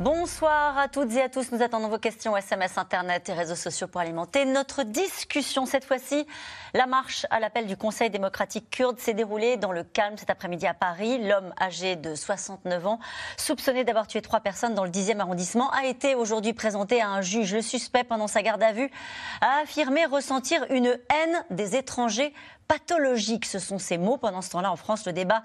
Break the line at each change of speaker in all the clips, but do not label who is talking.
Bonsoir à toutes et à tous. Nous attendons vos questions SMS, Internet et réseaux sociaux pour alimenter notre discussion. Cette fois-ci, la marche à l'appel du Conseil démocratique kurde s'est déroulée dans le calme cet après-midi à Paris. L'homme âgé de 69 ans, soupçonné d'avoir tué trois personnes dans le 10e arrondissement, a été aujourd'hui présenté à un juge. Le suspect, pendant sa garde à vue, a affirmé ressentir une haine des étrangers pathologique. Ce sont ces mots. Pendant ce temps-là, en France, le débat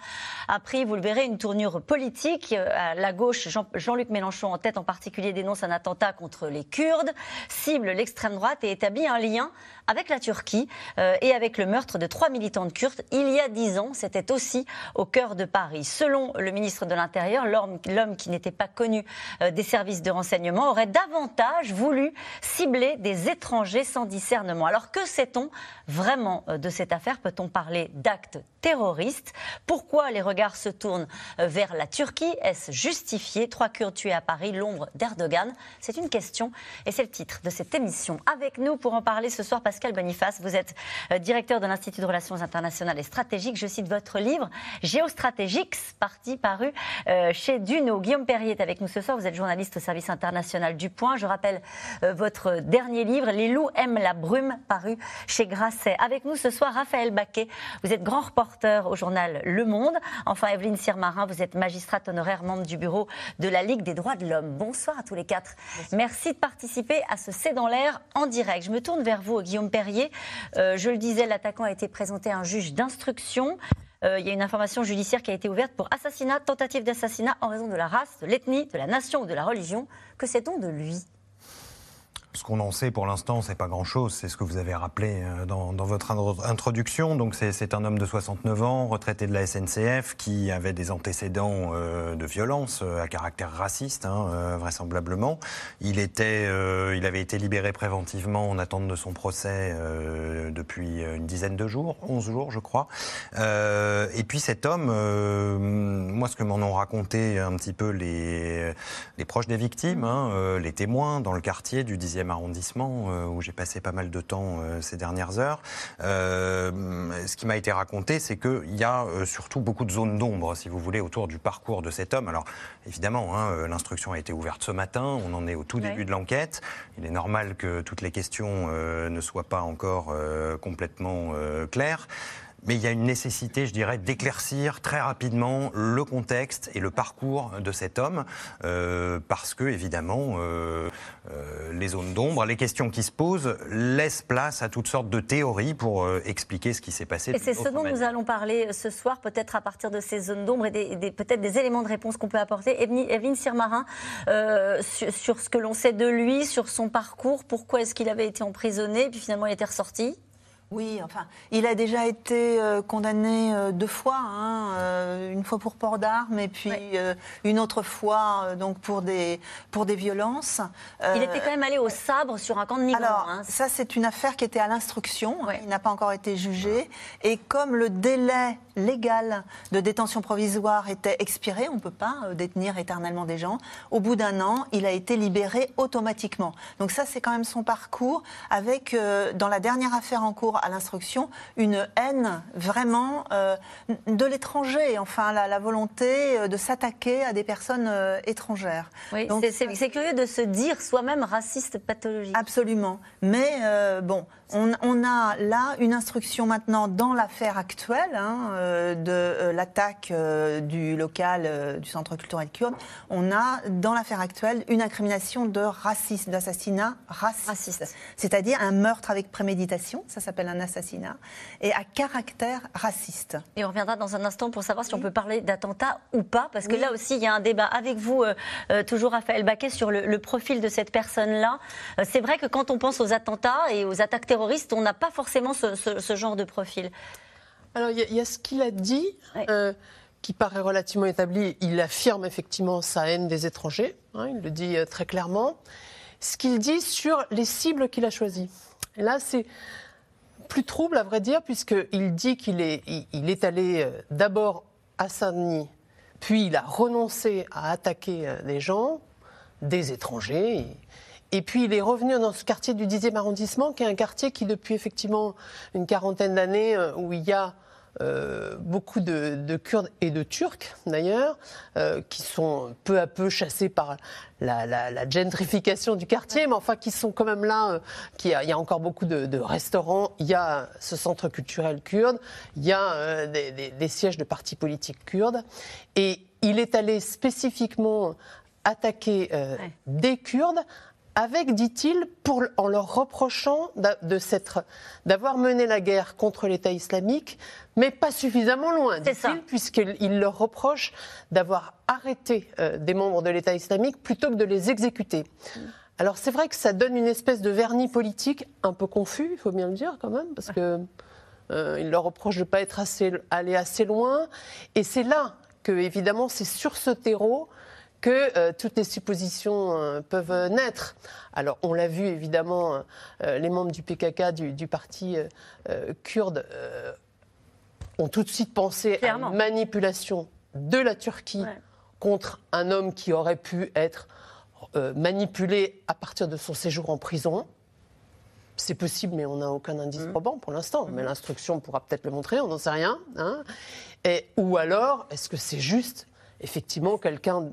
a pris, vous le verrez, une tournure politique. Euh, la gauche, Jean-Luc Mélenchon, en tête en particulier, dénonce un attentat contre les Kurdes, cible l'extrême droite et établit un lien avec la Turquie euh, et avec le meurtre de trois militantes kurdes il y a dix ans. C'était aussi au cœur de Paris. Selon le ministre de l'Intérieur, l'homme qui n'était pas connu euh, des services de renseignement aurait davantage voulu cibler des étrangers sans discernement. Alors que sait-on vraiment de cette affaire? Peut-on parler d'actes terroristes? Pourquoi les regards se tournent euh, vers la Turquie? Est-ce justifié? Trois Kurdes tués à Paris, l'ombre d'Erdogan C'est une question et c'est le titre de cette émission. Avec nous pour en parler ce soir, Pascal Boniface, vous êtes euh, directeur de l'Institut de Relations internationales et stratégiques. Je cite votre livre Géostratégiques, parti paru euh, chez Duno. Guillaume Perrier est avec nous ce soir. Vous êtes journaliste au service international du Point. Je rappelle votre dernier livre, Les loups aiment la brume, paru chez Grasset. Avec nous ce soir, Raphaël Baquet. Vous êtes grand reporter au journal Le Monde. Enfin, Evelyne Sirmarin, vous êtes magistrate honoraire, membre du bureau de la Ligue des droits de l'homme. Bonsoir à tous les quatre. Merci de participer à ce C'est dans l'air en direct. Je me tourne vers vous, Guillaume Perrier. Euh, je le disais, l'attaquant a été présenté à un juge d'instruction. Euh, il y a une information judiciaire qui a été ouverte pour assassinat, tentative d'assassinat en raison de la race, de l'ethnie, de la nation ou de la religion. Que sait-on de lui?
Ce qu'on en sait pour l'instant, c'est pas grand-chose. C'est ce que vous avez rappelé euh, dans, votre introduction. Donc, c'est un homme de 69 ans, retraité de la SNCF, qui avait des antécédents euh, de violence euh, à caractère raciste, hein, vraisemblablement. Il, était, il avait été libéré préventivement en attente de son procès depuis une dizaine de jours, 11 jours, je crois. et puis, cet homme, moi, ce que m'en ont raconté un petit peu les, proches des victimes, hein, les témoins dans le quartier du 10e arrondissement, euh, où j'ai passé pas mal de temps euh, ces dernières heures. Euh, ce qui m'a été raconté, c'est qu'il y a surtout beaucoup de zones d'ombre, si vous voulez, autour du parcours de cet homme. Alors, évidemment, hein, l'instruction a été ouverte ce matin, on en est au tout début de l'enquête. Il est normal que toutes les questions ne soient pas encore complètement claires mais il y a une nécessité, je dirais, d'éclaircir très rapidement le contexte et le parcours de cet homme, euh, parce que, évidemment, euh, euh, les zones d'ombre, les questions qui se posent laissent place à toutes sortes de théories pour expliquer ce qui s'est passé.
Et c'est ce dont nous allons parler ce soir, peut-être à partir de ces zones d'ombre et peut-être des éléments de réponse qu'on peut apporter. Evelyne Sirmarin, sur, sur, ce que l'on sait de lui, sur son parcours, pourquoi est-ce qu'il avait été emprisonné, puis finalement il était ressorti?
Oui, enfin, il a déjà été euh, condamné euh, deux fois, hein, euh, une fois pour port d'armes et puis une autre fois donc pour des pour des violences.
il était quand même allé au sabre sur un camp de migrants.
Alors hein. ça, c'est une affaire qui était à l'instruction. Il n'a pas encore été jugé et comme le délai légal de détention provisoire était expiré, on ne peut pas détenir éternellement des gens. Au bout d'un an, il a été libéré automatiquement. Donc ça, c'est quand même son parcours avec dans la dernière affaire en cours à l'instruction une haine vraiment euh, de l'étranger, enfin la, volonté euh, de s'attaquer à des personnes euh, étrangères.
Oui, c'est curieux de se dire soi-même raciste pathologique.
Absolument. Mais bon, on, a là une instruction maintenant dans l'affaire actuelle hein, de l'attaque du local du centre culturel kurde. On a dans l'affaire actuelle une incrimination de racisme, d'assassinat raciste. raciste. C'est-à-dire un meurtre avec préméditation, ça s'appelle un assassinat, et à caractère raciste.
Et on reviendra dans un instant pour savoir si on peut parler d'attentat ou pas, parce que là aussi, il y a un débat avec vous, euh, euh, toujours Raphaël Baquet, sur le, profil de cette personne-là. Euh, c'est vrai que quand on pense aux attentats et aux attaques terroristes, on n'a pas forcément ce, genre de profil.
Alors, il y, a ce qu'il a dit. qui paraît relativement établi, il affirme effectivement sa haine des étrangers, hein, il le dit très clairement. Ce qu'il dit sur les cibles qu'il a choisies. Et là, c'est plus trouble, à vrai dire, puisqu'il dit qu'il est, est allé euh, d'abord à Saint-Denis, puis il a renoncé à attaquer euh, des gens. des étrangers. Et puis il est revenu dans ce quartier du 10e arrondissement, qui est un quartier qui, depuis effectivement une quarantaine d'années, euh, où il y a euh, beaucoup de, Kurdes et de Turcs d'ailleurs, euh, qui sont peu à peu chassés par la, gentrification du quartier, mais enfin qui sont quand même là. il y a encore beaucoup de, restaurants, il y a ce centre culturel kurde, il y a des, sièges de partis politiques kurdes, et il est allé spécifiquement attaquer des Kurdes avec, dit-il, en leur reprochant d'avoir mené la guerre contre l'État islamique, mais pas suffisamment loin, dit-il, puisqu'il leur reproche d'avoir arrêté euh, des membres de l'État islamique plutôt que de les exécuter. Alors c'est vrai que ça donne une espèce de vernis politique un peu confus, il faut bien le dire quand même, parce que euh, leur reproche de ne pas être assez, allé assez loin. Et c'est là que, évidemment, c'est sur ce terreau que euh, toutes les suppositions euh, peuvent naître. Alors, on l'a vu évidemment, euh, les membres du PKK, du, parti kurde, ont tout de suite pensé à une manipulation de la Turquie contre un homme qui aurait pu être manipulé à partir de son séjour en prison. C'est possible, mais on n'a aucun indice mmh. probant pour l'instant. Mais l'instruction pourra peut-être le montrer, on n'en sait rien. Hein. Et, ou alors, est-ce que c'est juste, effectivement, quelqu'un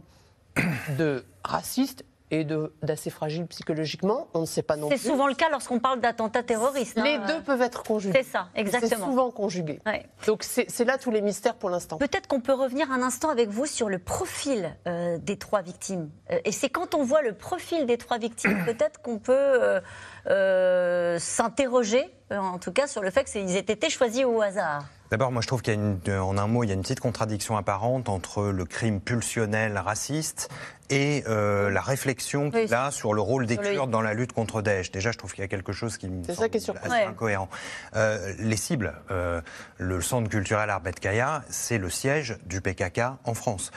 de raciste et d'assez fragile psychologiquement, on ne sait pas non
plus. C'est souvent le cas lorsqu'on parle d'attentats terroristes.
Les hein. deux peuvent être conjugués.
C'est ça, exactement.
C'est souvent conjugué. Donc c'est là tous les mystères pour l'instant.
Peut-être qu'on peut revenir un instant avec vous sur le profil euh, des trois victimes. Euh, et c'est quand on voit le profil des trois victimes, peut-être qu'on peut, euh, s'interroger, en tout cas, sur le fait qu'ils aient été choisis au hasard.
D'abord, moi je trouve qu'il y a une, en un mot, il y a une petite contradiction apparente entre le crime pulsionnel raciste et euh, la réflexion qu'il a sur le rôle des Kurdes dans la lutte contre Daesh. Déjà, je trouve qu'il y a quelque chose qui me semble assez incohérent. Euh, les cibles, euh, le centre culturel Arbet Kaya, c'est le siège du PKK en France.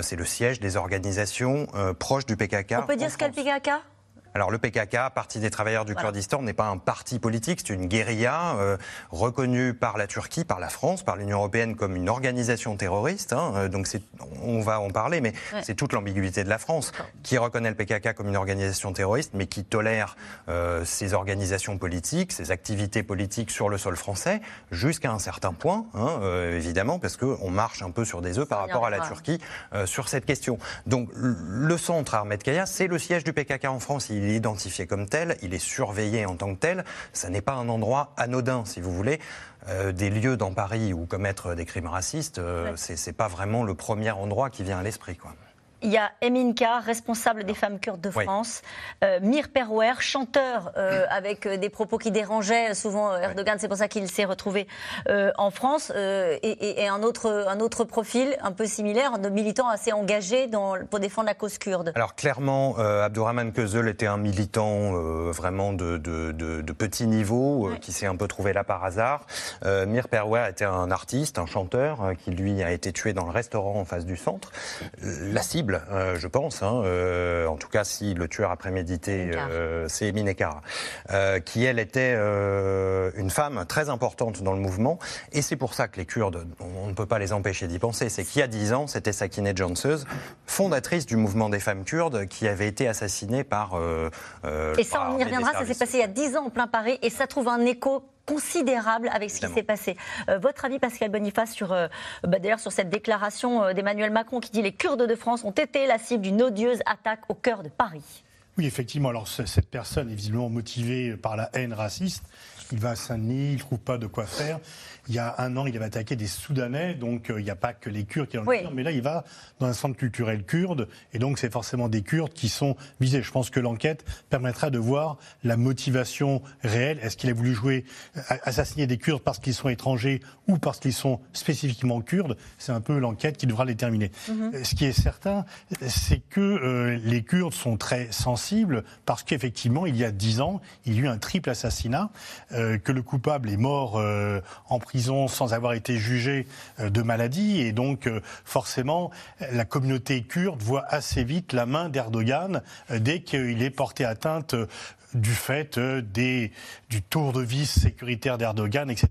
C'est le siège des organisations proches du PKK.
On peut dire ce qu'est le PKK
alors le PKK, Parti des travailleurs du Kurdistan, n'est pas un parti politique, c'est une guérilla euh, reconnue par la Turquie, par la France, par l'Union européenne comme une organisation terroriste. Hein, euh, donc on va en parler, mais c'est toute l'ambiguïté de la France qui reconnaît le PKK comme une organisation terroriste, mais qui tolère euh, ces organisations politiques, ces activités politiques sur le sol français, jusqu'à un certain point, hein, évidemment, parce qu'on marche un peu sur des œufs par rapport à la Turquie sur cette question. Donc le centre Ahmed Kaya, c'est le siège du PKK en France il est identifié comme tel, il est surveillé en tant que tel. Ça n'est pas un endroit anodin, si vous voulez. Euh, des lieux dans Paris où commettre des crimes racistes, euh, ce c'est pas vraiment le premier endroit qui vient à l'esprit. Quoi.
Il y a Eminka, responsable des femmes kurdes de France, euh, Mir Perouer, chanteur euh, avec euh, des propos qui dérangeaient souvent Erdogan, c'est pour ça qu'il s'est retrouvé en France, et, un, autre, un autre profil un peu similaire, de militant assez engagé dans, pour défendre la cause kurde.
Alors clairement, Abdourahman Közel était un militant vraiment de, de, petit niveau, qui s'est un peu trouvé là par hasard. Mir Perouer était un artiste, un chanteur, qui lui a été tué dans le restaurant en face du centre. La cible euh, je pense. Hein, euh, en tout cas, si le tueur a prémédité, euh, c'est Minekara, qui elle était une femme très importante dans le mouvement. Et c'est pour ça que les Kurdes, on ne peut pas les empêcher d'y penser. C'est qu'il y a dix ans, c'était Sakine Janseuse, fondatrice du mouvement des femmes kurdes, qui avait été assassinée par.
et ça, on y reviendra. Ça s'est passé il y a dix ans en plein Paris, et ça trouve un écho considérable avec ce qui s'est passé. Euh, votre avis, Pascal Boniface, sur, euh, bah, d'ailleurs sur cette déclaration euh, d'Emmanuel Macron qui dit les Kurdes de France ont été la cible d'une odieuse attaque au cœur de Paris
Oui, effectivement. Alors cette personne est visiblement motivée par la haine raciste. Il va à Saint-Denis, il ne trouve pas de quoi faire il y a un an, il avait attaqué des Soudanais, donc euh, il n'y a pas que les Kurdes qui ont le mais là, il va dans un centre culturel kurde, et donc c'est forcément des Kurdes qui sont visés. Je pense que l'enquête permettra de voir la motivation réelle. Est-ce qu'il a voulu jouer, euh, assassiner des Kurdes parce qu'ils sont étrangers ou parce qu'ils sont spécifiquement kurdes? C'est un peu l'enquête qui devra le déterminer. Mhm. Euh, ce qui est certain, c'est que les Kurdes sont très sensibles parce qu'effectivement, il y a dix ans, il y a eu un triple assassinat, que le coupable est mort en prison sans avoir été jugés euh, de maladie. Et donc, euh, forcément, la communauté kurde voit assez vite la main d'Erdogan euh, dès qu'il est porté atteinte du fait des, du tour de vis sécuritaire d'Erdogan, etc.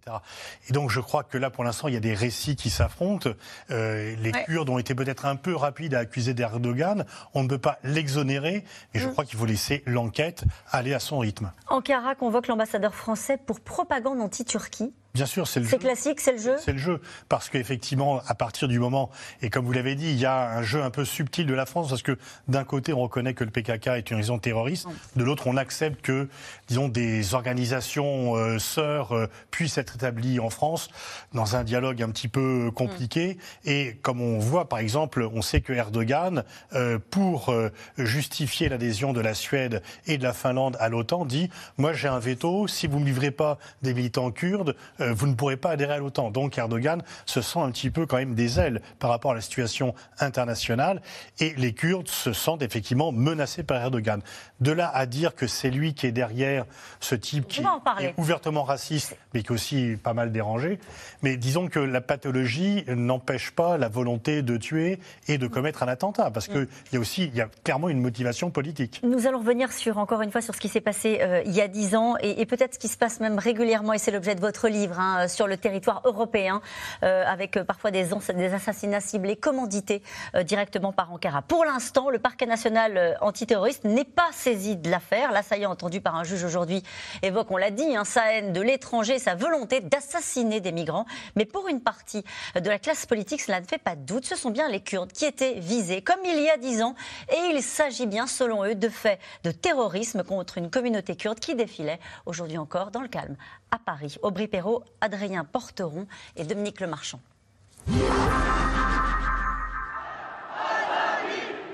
Et donc je crois que là, pour l'instant, il y a des récits qui s'affrontent. les Kurdes ont été peut-être un peu rapides à accuser d'Erdogan. On ne peut pas l'exonérer, mais je mm. crois qu'il faut laisser l'enquête aller à son rythme.
Ankara convoque l'ambassadeur français pour propagande anti-Turquie.
Bien sûr, c'est le
jeu. C'est classique, c'est le jeu
C'est le jeu. Parce qu'effectivement, à partir du moment, et comme vous l'avez dit, il y a un jeu un peu subtil de la France, parce que d'un côté, on reconnaît que le PKK est une raison terroriste, de l'autre, on accepte que, disons, des organisations euh, sœurs euh, puissent être établies en France dans un dialogue un petit peu compliqué. Mm. Et comme on voit, par exemple, on sait que Erdogan, euh, pour justifier l'adhésion de la Suède et de la Finlande à l'OTAN, dit Moi, j'ai un veto, si vous ne me livrez pas des militants kurdes, euh, vous ne pourrez pas adhérer à l'OTAN. Donc Erdogan se sent un petit peu quand même des ailes par rapport à la situation internationale et les Kurdes se sentent effectivement menacés par Erdogan. De là à dire que c'est lui qui est derrière ce type qui est ouvertement raciste, mais qui est aussi pas mal dérangé. Mais disons que la pathologie n'empêche pas la volonté de tuer et de commettre un attentat, parce qu'il y a aussi, il y a clairement une motivation politique.
Nous allons revenir sur, encore une fois, sur ce qui s'est passé euh, il y a dix ans et, et peut-être ce qui se passe même régulièrement, et c'est l'objet de votre livre Hein, sur le territoire européen, euh, avec euh, parfois des, assassinats ciblés, commandités euh, directement par Ankara. Pour l'instant, le parquet national antiterroriste n'est pas saisi de l'affaire. L'assaillant entendu par un juge aujourd'hui évoque, on l'a dit, hein, sa haine de l'étranger, sa volonté d'assassiner des migrants. Mais pour une partie de la classe politique, cela ne fait pas de doute. Ce sont bien les Kurdes qui étaient visés, comme il y a dix ans. Et il s'agit bien, selon eux, de faits de terrorisme contre une communauté kurde qui défilait aujourd'hui encore dans le calme à Paris. Aubry Perrault, Adrien Porteron et Dominique Lemarchand.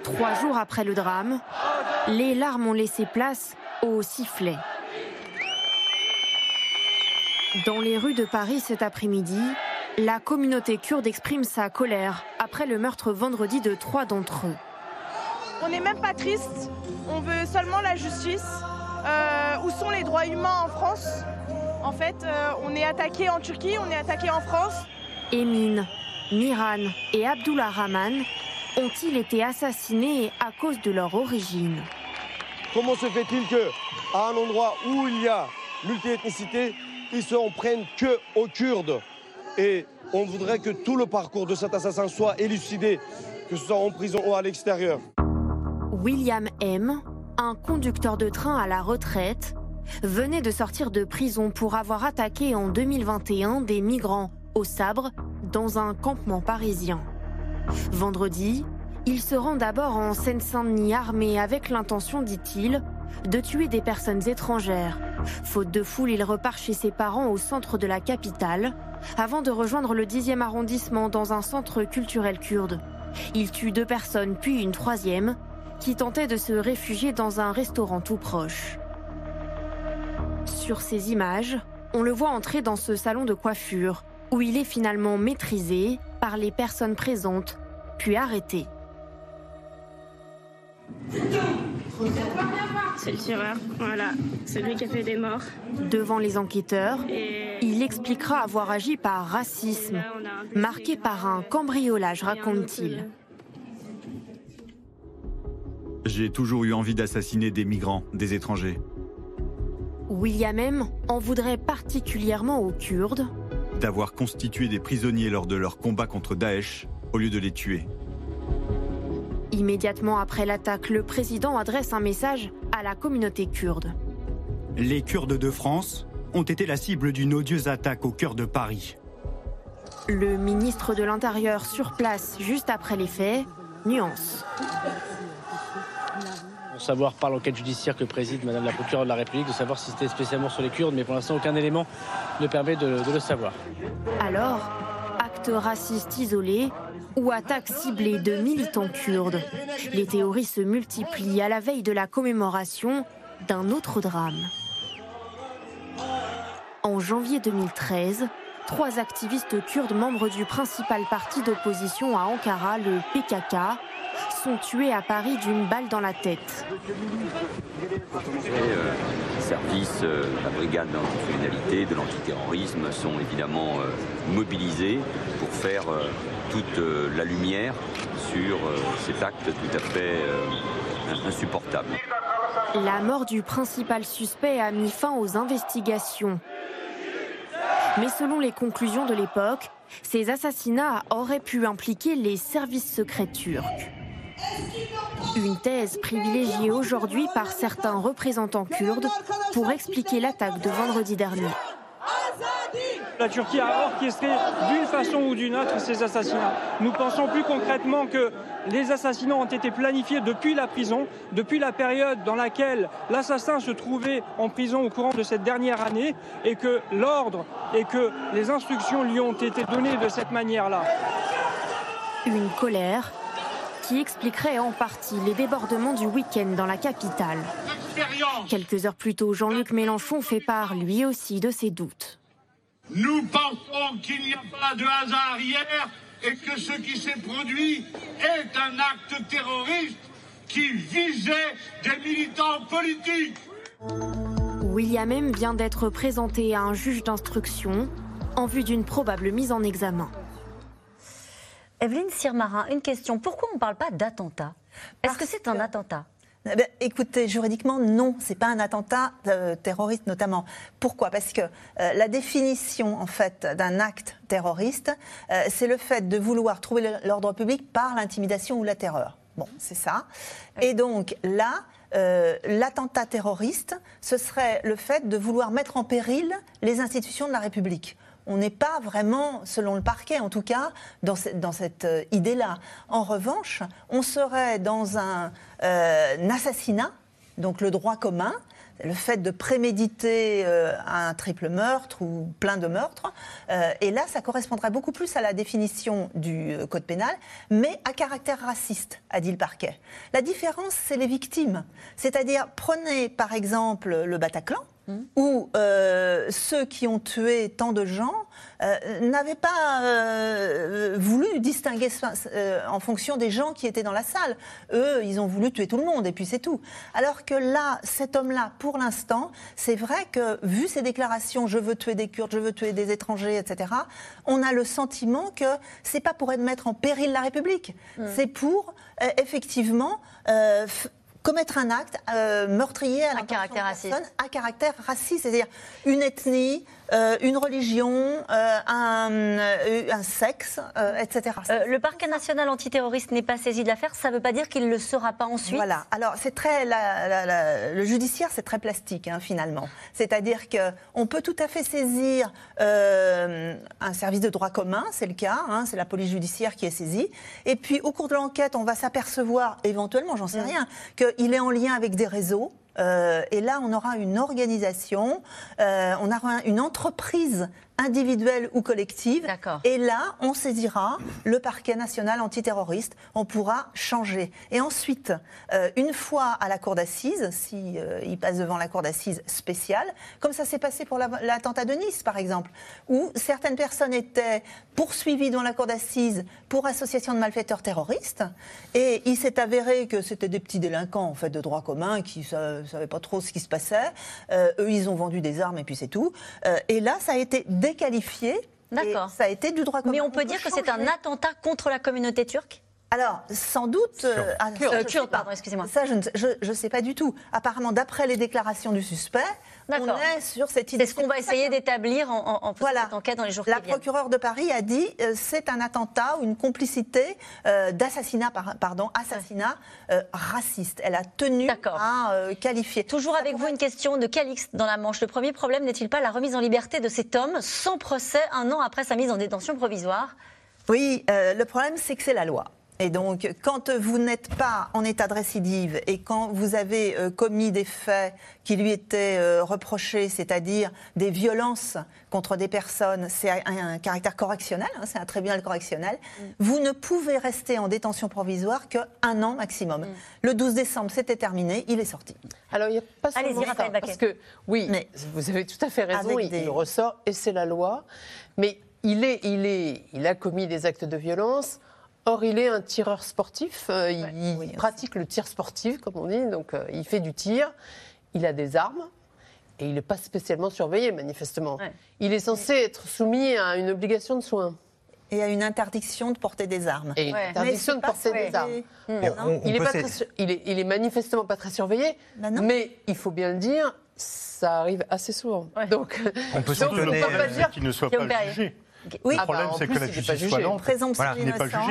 Trois jours après le drame, les larmes ont laissé place au sifflet. Dans les rues de Paris cet après-midi, la communauté kurde exprime sa colère après le meurtre vendredi de trois d'entre eux.
On n'est même pas triste, on veut seulement la justice. Euh, où sont les droits humains en France? En fait, euh, on est attaqué en Turquie, on est attaqué en France.
Emin, Miran et Abdullah Rahman ont-ils été assassinés à cause de leur origine?
Comment se fait-il que, à un endroit où il y a multiethnicité, ils se prennent que aux Kurdes? Et on voudrait que tout le parcours de cet assassin soit élucidé, que ce soit en prison ou à l'extérieur.
William M., un conducteur de train à la retraite, venait de sortir de prison pour avoir attaqué en 2021 des migrants au sabre dans un campement parisien. Vendredi, il se rend d'abord en Seine-Saint-Denis armé avec l'intention, dit-il, de tuer des personnes étrangères. Faute de foule, il repart chez ses parents au centre de la capitale avant de rejoindre le 10e arrondissement dans un centre culturel kurde. Il tue deux personnes puis une troisième qui tentait de se réfugier dans un restaurant tout proche. Sur ces images, on le voit entrer dans ce salon de coiffure, où il est finalement maîtrisé par les personnes présentes, puis arrêté.
C'est le tireur, voilà, c'est lui qui a fait des morts.
Devant les enquêteurs, il expliquera avoir agi par racisme, marqué par un cambriolage, raconte-t-il.
J'ai toujours eu envie d'assassiner des migrants, des étrangers.
William M. en voudrait particulièrement aux Kurdes.
D'avoir constitué des prisonniers lors de leur combat contre Daesh au lieu de les tuer.
Immédiatement après l'attaque, le président adresse un message à la communauté kurde.
Les Kurdes de France ont été la cible d'une odieuse attaque au cœur de Paris.
Le ministre de l'Intérieur sur place juste après les faits nuance
savoir par l'enquête judiciaire que préside Madame la procureure de la République, de savoir si c'était spécialement sur les Kurdes, mais pour l'instant aucun élément ne permet de, le savoir.
Alors, acte raciste isolé ou attaque ciblée de militants kurdes Les théories se multiplient à la veille de la commémoration d'un autre drame. En janvier 2013, trois activistes kurdes membres du principal parti d'opposition à Ankara, le PKK, sont tués à Paris d'une balle dans la tête.
Euh, services, euh, la brigade d'anticriminalité, de l'antiterrorisme sont évidemment euh, mobilisés pour faire toute la lumière sur cet acte tout à fait insupportable.
La mort du principal suspect a mis fin aux investigations. Mais selon les conclusions de l'époque, ces assassinats auraient pu impliquer les services secrets turcs. Une thèse privilégiée aujourd'hui par certains représentants kurdes pour expliquer l'attaque de vendredi dernier.
La Turquie a orchestré d'une façon ou d'une autre ces assassinats. Nous pensons plus concrètement que les assassinats ont été planifiés depuis la prison, depuis la période dans laquelle l'assassin se trouvait en prison au courant de cette dernière année, et que l'ordre et que les instructions lui ont été données de cette manière-là.
Une colère qui expliquerait en partie les débordements du week-end dans la capitale. Quelques heures plus tôt, Jean-Luc Mélenchon fait part lui aussi de ses doutes.
Nous pensons qu'il n'y a pas de hasard hier et que ce qui s'est produit est un acte terroriste qui visait des militants politiques.
William M vient d'être présenté à un juge d'instruction en vue d'une probable mise en examen.
Evelyne Sirmarin, une question. Pourquoi on ne parle pas d'attentat? Est-ce que c'est un attentat?
Eh ben, écoutez, juridiquement, non, c'est pas un attentat euh, terroriste notamment. Pourquoi? Parce que euh, la définition en fait d'un acte terroriste, euh, c'est le fait de vouloir trouver l'ordre public par l'intimidation ou la terreur. Bon, c'est ça. Et donc là, l'attentat terroriste, ce serait le fait de vouloir mettre en péril les institutions de la République on n'est pas vraiment, selon le parquet en tout cas, dans, cette euh, idée-là. En revanche, on serait dans un, euh, assassinat, donc le droit commun, le fait de préméditer euh, un triple meurtre ou plein de meurtres. et là, ça correspondrait beaucoup plus à la définition du code pénal, mais à caractère raciste, a dit le parquet. La différence, c'est les victimes. C'est-à-dire, prenez par exemple le Bataclan où euh, ceux qui ont tué tant de gens euh, n'avaient pas euh, voulu distinguer en fonction des gens qui étaient dans la salle. Eux, ils ont voulu tuer tout le monde et puis c'est tout. Alors que là, cet homme-là, pour l'instant, c'est vrai que vu ses déclarations, je veux tuer des Kurdes, je veux tuer des étrangers, etc., on a le sentiment que c'est pas pour mettre en péril la République, mm. c'est pour effectivement commettre un acte euh, meurtrier à,
caractère raciste.
à caractère raciste, c'est-à-dire une ethnie, euh, une religion, euh, un, sexe, etc.
le parquet national antiterroriste n'est pas saisi de l'affaire, ça ne veut pas dire qu'il ne le sera pas ensuite
Voilà, alors c'est très, le judiciaire c'est très plastique hein, finalement. C'est-à-dire qu'on peut tout à fait saisir un service de droit commun, c'est le cas, hein, c'est la police judiciaire qui est saisie, et puis au cours de l'enquête on va s'apercevoir éventuellement, j'en sais mm. rien, qu'il est en lien avec des réseaux euh, et là, on aura une organisation, euh, on aura une entreprise individuelle ou collective. Et là, on saisira le parquet national antiterroriste. On pourra changer. Et ensuite, euh, une fois à la cour d'assises, si il passe devant la cour d'assises spéciale, comme ça s'est passé pour l'attentat de Nice, par exemple, où certaines personnes étaient poursuivies dans la cour d'assises pour association de malfaiteurs terroristes, et il s'est avéré que c'était des petits délinquants en fait de droit commun qui ne savaient pas trop ce qui se passait. Euh, eux, ils ont vendu des armes et puis c'est tout. Euh, et là, ça a été déqualifié. D'accord. Ça a été du droit commun.
Mais on peut dire que c'est un attentat contre la communauté turque?
Alors, sans doute. Euh,
ah, pardon, excusez-moi.
Ça, je ne sais pas du tout. Apparemment, d'après les déclarations du suspect, on est sur cette idée.
C'est ce qu'on va essayer d'établir en, en, voilà. cette enquête dans les jours
La
qui viennent.
La procureure de Paris a dit euh, c'est un attentat ou une complicité euh, d'assassinat, pardon, assassinat raciste. Elle a tenu à qualifier.
Toujours avec vous, une question de Calixte dans la Manche. Le premier problème n'est-il pas la remise en liberté de cet homme sans procès un an après sa mise en détention provisoire?
Oui, le problème, c'est que c'est la loi. Et donc, quand vous n'êtes pas en état de récidive et quand vous avez euh, commis des faits qui lui étaient euh, reprochés, c'est-à-dire des violences contre des personnes, c'est un, caractère correctionnel, hein, c'est un tribunal correctionnel, mm. vous ne pouvez rester en détention provisoire qu'un an maximum. Mm. Le 12 décembre, c'était terminé, il est sorti.
Alors, il n'y a pas seulement ça, parce que, oui, Mais vous avez tout à fait raison, il, ressort, et c'est la loi, mais il, est, il, est, il a commis des actes de violence Or, il est un tireur sportif. Euh, il, pratique le tir sportif, comme on dit. Donc, euh, il fait du tir. Il a des armes. Et il n'est pas spécialement surveillé, manifestement. Il est censé être soumis à une obligation de soins.
et à une interdiction de porter des armes.
Et une
Ouais.
interdiction de porter des armes.
Et on- on
il, est
peut
pas
s'é-
très sur- il, est, il est manifestement pas très surveillé,
Bah
mais il faut bien le dire, ça arrive assez souvent. Donc,
On peut
donc, on peut pas dire
qu'il ne soit pas jugé.
Oui,
Le
Ah bah,
problème,
en
c'est que la justice soit
jugé.
lente.
présomption
Voilà.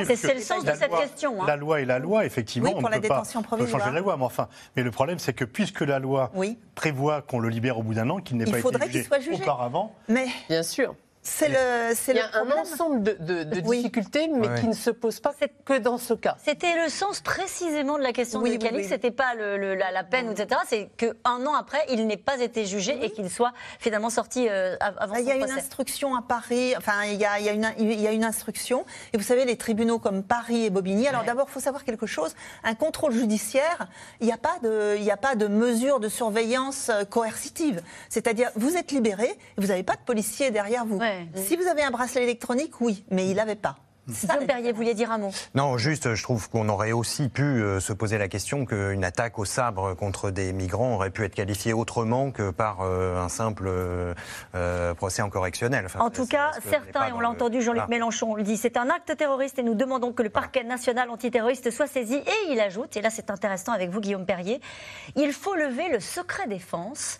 Jugé.
C'est- le sens de cette
loi-
question, hein.
La loi est la loi, effectivement.
Oui, pour
on
la
peut pas- peut changer la loi, mais enfin. Mais le problème, c'est que puisque la loi
Oui.
prévoit qu'on le libère au bout d'un an, qu'il n'ait
Il
pas
faudrait
été
qu'il soit jugé.
auparavant,
Mais
bien sûr.
C'est le, c'est
Il y
le
a un ensemble de, de- de
Oui.
difficultés, mais
Ouais.
qui ne se posent pas que dans ce cas.
C'était le sens précisément de la question
Oui,
de Calix.
oui.
C'était pas le- le- la, la peine, etc. C'est qu'un an après, il n'ait pas été jugé et qu'il soit finalement sorti euh, av- avant
Ah, Il y a une instruction à Paris, enfin il y, a, il y a une, il y a une instruction, et vous savez les tribunaux comme Paris et Bobigny, alors d'abord il faut savoir quelque chose, un contrôle judiciaire, il n'y a, pas de- il n'y a pas de mesure de surveillance euh, coercitive, c'est-à-dire vous êtes libéré, vous n'avez pas de policier derrière vous.
Ouais.
Si vous avez un bracelet électronique, oui, mais il n'avait pas. C'est ça,
Guillaume Perrier, vous vouliez dire un mot
Non, juste, je trouve qu'on aurait aussi pu euh, se poser la question qu'une attaque au sabre contre des migrants aurait pu être qualifiée autrement que par euh, un simple euh, procès en correctionnel. Enfin,
En tout cas, certains,
n'est pas
et on l'a
le-
entendu, Jean-Luc
Voilà.
Mélenchon le dit, c'est un acte terroriste et nous demandons que le parquet national antiterroriste soit saisi. Et il ajoute, et là c'est intéressant avec vous Guillaume Perrier, il faut lever le secret défense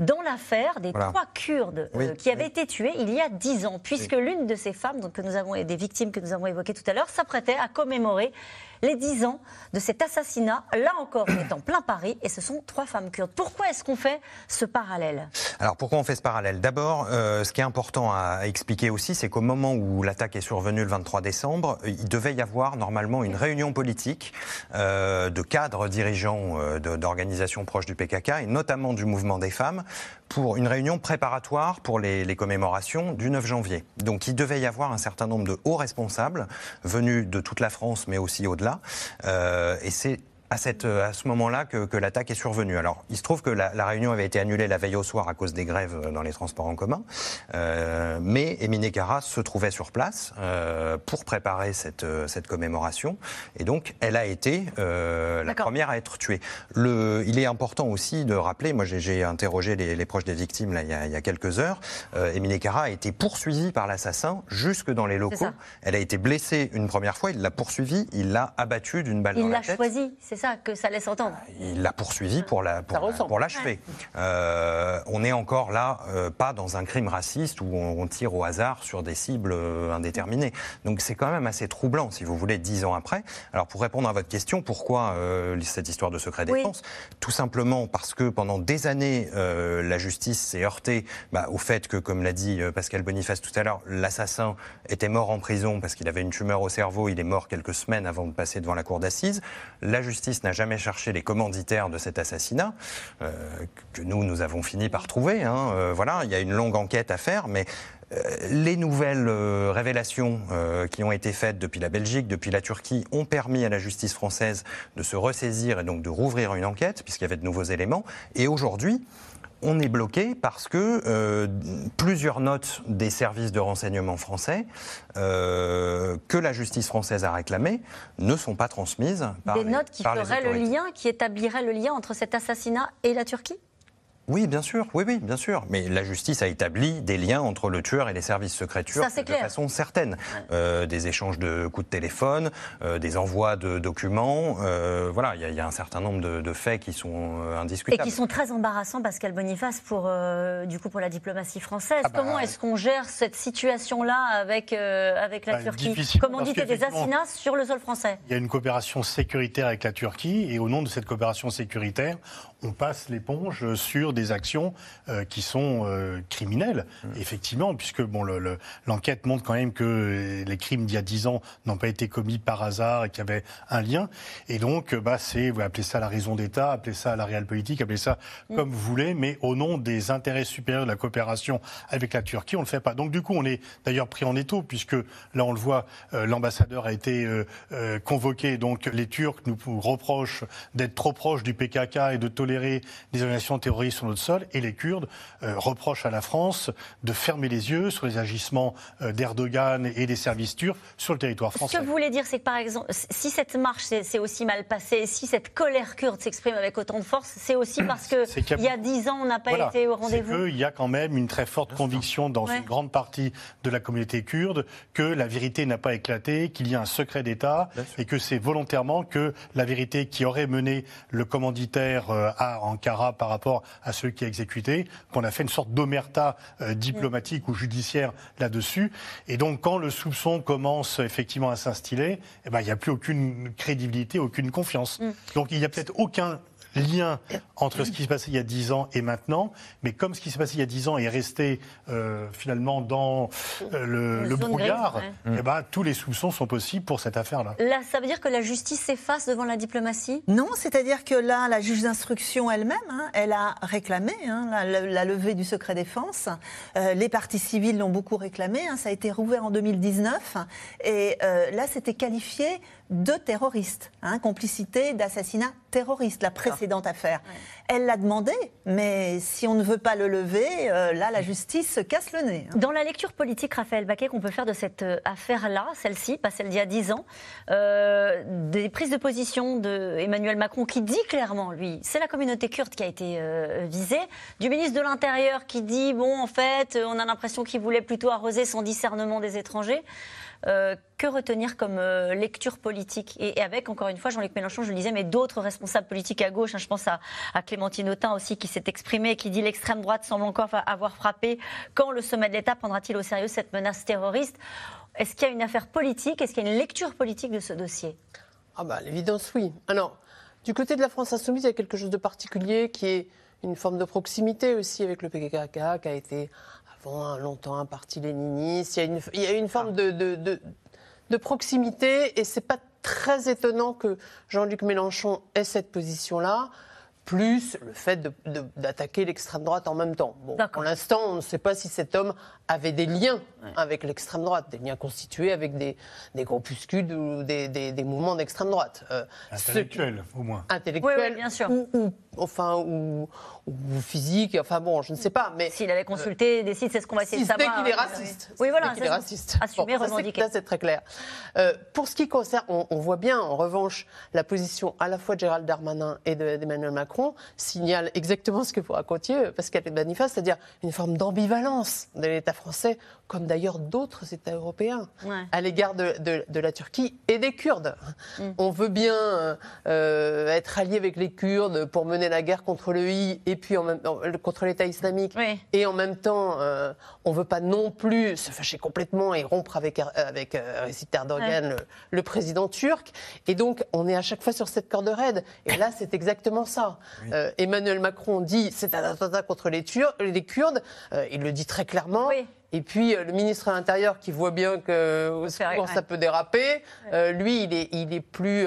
dans l'affaire des
Voilà.
trois Kurdes euh, qui avaient
oui.
été tués il y a dix ans, puisque l'une de ces femmes, donc, que nous avons, des victimes que nous avons évoquées tout à l'heure, s'apprêtait à commémorer les dix ans de cet assassinat. Là encore, on est en plein Paris et ce sont trois femmes kurdes. Pourquoi est-ce qu'on fait ce parallèle?
Alors pourquoi on fait ce parallèle? D'abord, euh, ce qui est important à, expliquer aussi, c'est qu'au moment où l'attaque est survenue le 23 décembre, il devait y avoir normalement une réunion politique euh, de cadres dirigeants euh, d'organisations proches du PKK et notamment du mouvement des femmes pour une réunion préparatoire pour les commémorations du 9 janvier. Donc il devait y avoir un certain nombre de hauts responsables venus de toute la France mais aussi au-delà. Euh, et c'est à, cette, à ce moment-là que, que l'attaque est survenue. Alors, il se trouve que la, la réunion avait été annulée la veille au soir à cause des grèves dans les transports en commun, Euh, mais Emine Karas se trouvait sur place euh, pour préparer cette, euh, cette commémoration, et donc elle a été euh, la première à être tuée. Le, il est important aussi de rappeler, moi j'ai- j'ai interrogé les, les proches des victimes là, il, y a, il y a quelques heures, euh, Emine Kara a été poursuivie par l'assassin jusque dans les locaux. Elle a été blessée une première fois, il l'a poursuivie, il l'a abattue d'une balle
Il
dans la
l'a
tête.
choisi, c'est ça que ça laisse entendre.
Il l'a poursuivi pour la pour, la- l'achever. Euh, on est encore là, euh, pas dans un crime raciste où on, on tire au hasard sur des cibles euh, indéterminées. Donc c'est quand même assez troublant, si vous voulez, dix ans après. Alors pour répondre à votre question, pourquoi euh, cette histoire de secret
Oui.
défense? Tout simplement parce que pendant des années, euh, la justice s'est heurtée bah, au fait que, comme l'a dit Pascal Boniface tout à l'heure, l'assassin était mort en prison parce qu'il avait une tumeur au cerveau. Il est mort quelques semaines avant de passer devant la cour d'assises. La justice n'a jamais cherché les commanditaires de cet assassinat, euh, que nous, nous avons fini par trouver. hein. Euh, voilà, il y a une longue enquête à faire, mais euh, les nouvelles révélations qui ont été faites depuis la Belgique, depuis la Turquie, ont permis à la justice française de se ressaisir et donc de rouvrir une enquête, puisqu'il y avait de nouveaux éléments. Et aujourd'hui, on est bloqué parce que euh, plusieurs notes des services de renseignement français euh, que la justice française a réclamées ne sont pas transmises par
Des
les-
notes qui feraient le lien, qui établiraient le lien entre cet assassinat et la Turquie?
Oui, bien sûr, oui, oui, bien sûr. Mais la justice a établi des liens entre le tueur et les services secrets turcs
Ça, c'est
de
clair.
façon certaine. Euh, des échanges de coups de téléphone, euh, des envois de documents. euh, voilà, il y, a- il y a un certain nombre de, de faits qui sont euh,
et
indiscutables.
qui sont très embarrassants, Pascal Boniface, pour, euh, du coup, pour la diplomatie française.
Ah bah,
Comment est-ce qu'on gère cette situation-là avec, euh, avec la
Bah,
Turquie Commanditer
parce
des assassinats sur le sol français
Il y a une coopération sécuritaire avec la Turquie et au nom de cette coopération sécuritaire, on passe l'éponge sur des actions euh, qui sont euh, criminelles, effectivement, puisque bon, le- le- l'enquête montre quand même que les crimes d'il y a 10 ans n'ont pas été commis par hasard et qu'il y avait un lien. Et donc, bah, c'est, vous appelez ça la raison d'État, appelez ça la réelle politique, appelez ça comme vous voulez, mais au nom des intérêts supérieurs de la coopération avec la Turquie, on ne le fait pas. Donc, du coup, on est d'ailleurs pris en étau, puisque là, on le voit, euh, l'ambassadeur a été euh, euh, convoqué. Donc, les Turcs nous reprochent d'être trop proches du PKK et de tolérer des organisations terroristes notre sol. Et les Kurdes reprochent à la France de fermer les yeux sur les agissements d'Erdogan et des services turcs sur le territoire français.
Ce que vous voulez dire, c'est que par exemple, si cette marche s'est aussi mal passée, si cette colère kurde s'exprime avec autant de force, c'est aussi parce qu'il y a dix ans, on n'a pas été au rendez-vous.
Il y a quand même une très forte conviction dans une grande partie de la communauté kurde que la vérité n'a pas éclaté, qu'il y a un secret d'État et que c'est volontairement que la vérité qui aurait mené le commanditaire euh, à Ankara par rapport à ceux qui a exécuté, qu'on a fait une sorte d'omerta euh, diplomatique ou judiciaire là-dessus. Et donc, quand le soupçon commence effectivement à s'instiller, eh ben, il n'y a plus aucune crédibilité, aucune confiance. Mm. Donc, il n'y a peut-être aucun lien entre ce qui s'est passé il y a dix ans et maintenant, mais comme ce qui s'est passé il y a dix ans est resté euh, finalement dans euh, le, brouillard, eh ben, tous les soupçons sont possibles pour cette affaire-là.
Là, ça veut dire que la justice s'efface devant la diplomatie?
Non, c'est-à-dire que là, la juge d'instruction elle-même, hein, elle a réclamé hein, la, levée du secret défense. Euh, les partis civils l'ont beaucoup réclamé, hein, ça a été rouvert en 2019, et là, c'était qualifié de terroristes, hein, complicité d'assassinat terroriste, la précédente affaire. Elle l'a demandé, mais si on ne veut pas le lever, euh, là, la justice se casse le nez.
Hein. Dans la lecture politique, Raphaël Baquet, qu'on peut faire de cette euh, affaire-là, celle-ci, pas celle d'il y a dix ans, euh, des prises de position d'Emmanuel Macron qui dit clairement, lui, c'est la communauté kurde qui a été visée, du ministre de l'Intérieur qui dit, bon, en fait, on a l'impression qu'il voulait plutôt arroser son discernement des étrangers. Euh, que retenir comme euh, lecture politique et, avec, encore une fois, Jean-Luc Mélenchon, je le disais, mais d'autres responsables politiques à gauche, hein, je pense à, Clémentine Autain aussi, qui s'est exprimée et qui dit l'extrême droite semble encore avoir frappé. Quand le sommet de l'État prendra-t-il au sérieux cette menace terroriste? Est-ce qu'il y a une affaire politique? Est-ce qu'il y a une lecture politique de ce dossier?
Ah bah, l'évidence, oui. Alors, du côté de la France insoumise, il y a quelque chose de particulier qui est une forme de proximité aussi avec le PKK, qui a été longtemps un parti léniniste. Il y a une, il y a une forme de, de, de, de proximité et c'est pas très étonnant que Jean-Luc Mélenchon ait cette position-là plus le fait d'attaquer l'extrême droite en même temps. Bon, pour l'instant, on ne sait pas si cet homme avait des liens avec l'extrême droite, des liens constitués avec des, des groupuscules ou des, des, mouvements d'extrême droite.
Euh, intellectuels, au moins.
Intellectuels,
bien sûr.
Ou, enfin, ou, ou, physique, enfin bon, je ne sais pas. Mais
S'il avait consulté des sites, c'est ce qu'on va essayer
de
savoir.
qu'il est raciste.
Oui, voilà.
qu'il est raciste.
Assumé, revendiqué.
Ça, c'est très clair. Euh, pour ce qui concerne, on, on, voit bien, en revanche, la position à la fois de Gérald Darmanin et d'Emmanuel Macron signale exactement ce que vous racontiez, Pascal manifeste, c'est-à-dire une forme d'ambivalence de l'État français, comme d'ailleurs d'autres États européens, à l'égard de, de, la Turquie et des Kurdes. Mm. On veut bien euh, être allié avec les Kurdes pour mener la guerre contre le I et puis en même, contre l'État islamique, et en même temps, euh, on ne veut pas non plus se fâcher complètement et rompre avec, avec euh, Recep Erdogan, le, président turc. Et donc, on est à chaque fois sur cette corde raide. Et là, c'est exactement ça. Euh, Emmanuel Macron dit c'est un attentat contre les, les Kurdes. Euh, il le dit très clairement. Et puis euh, le ministre de l'Intérieur qui voit bien que ça peut déraper, lui il est, il est plus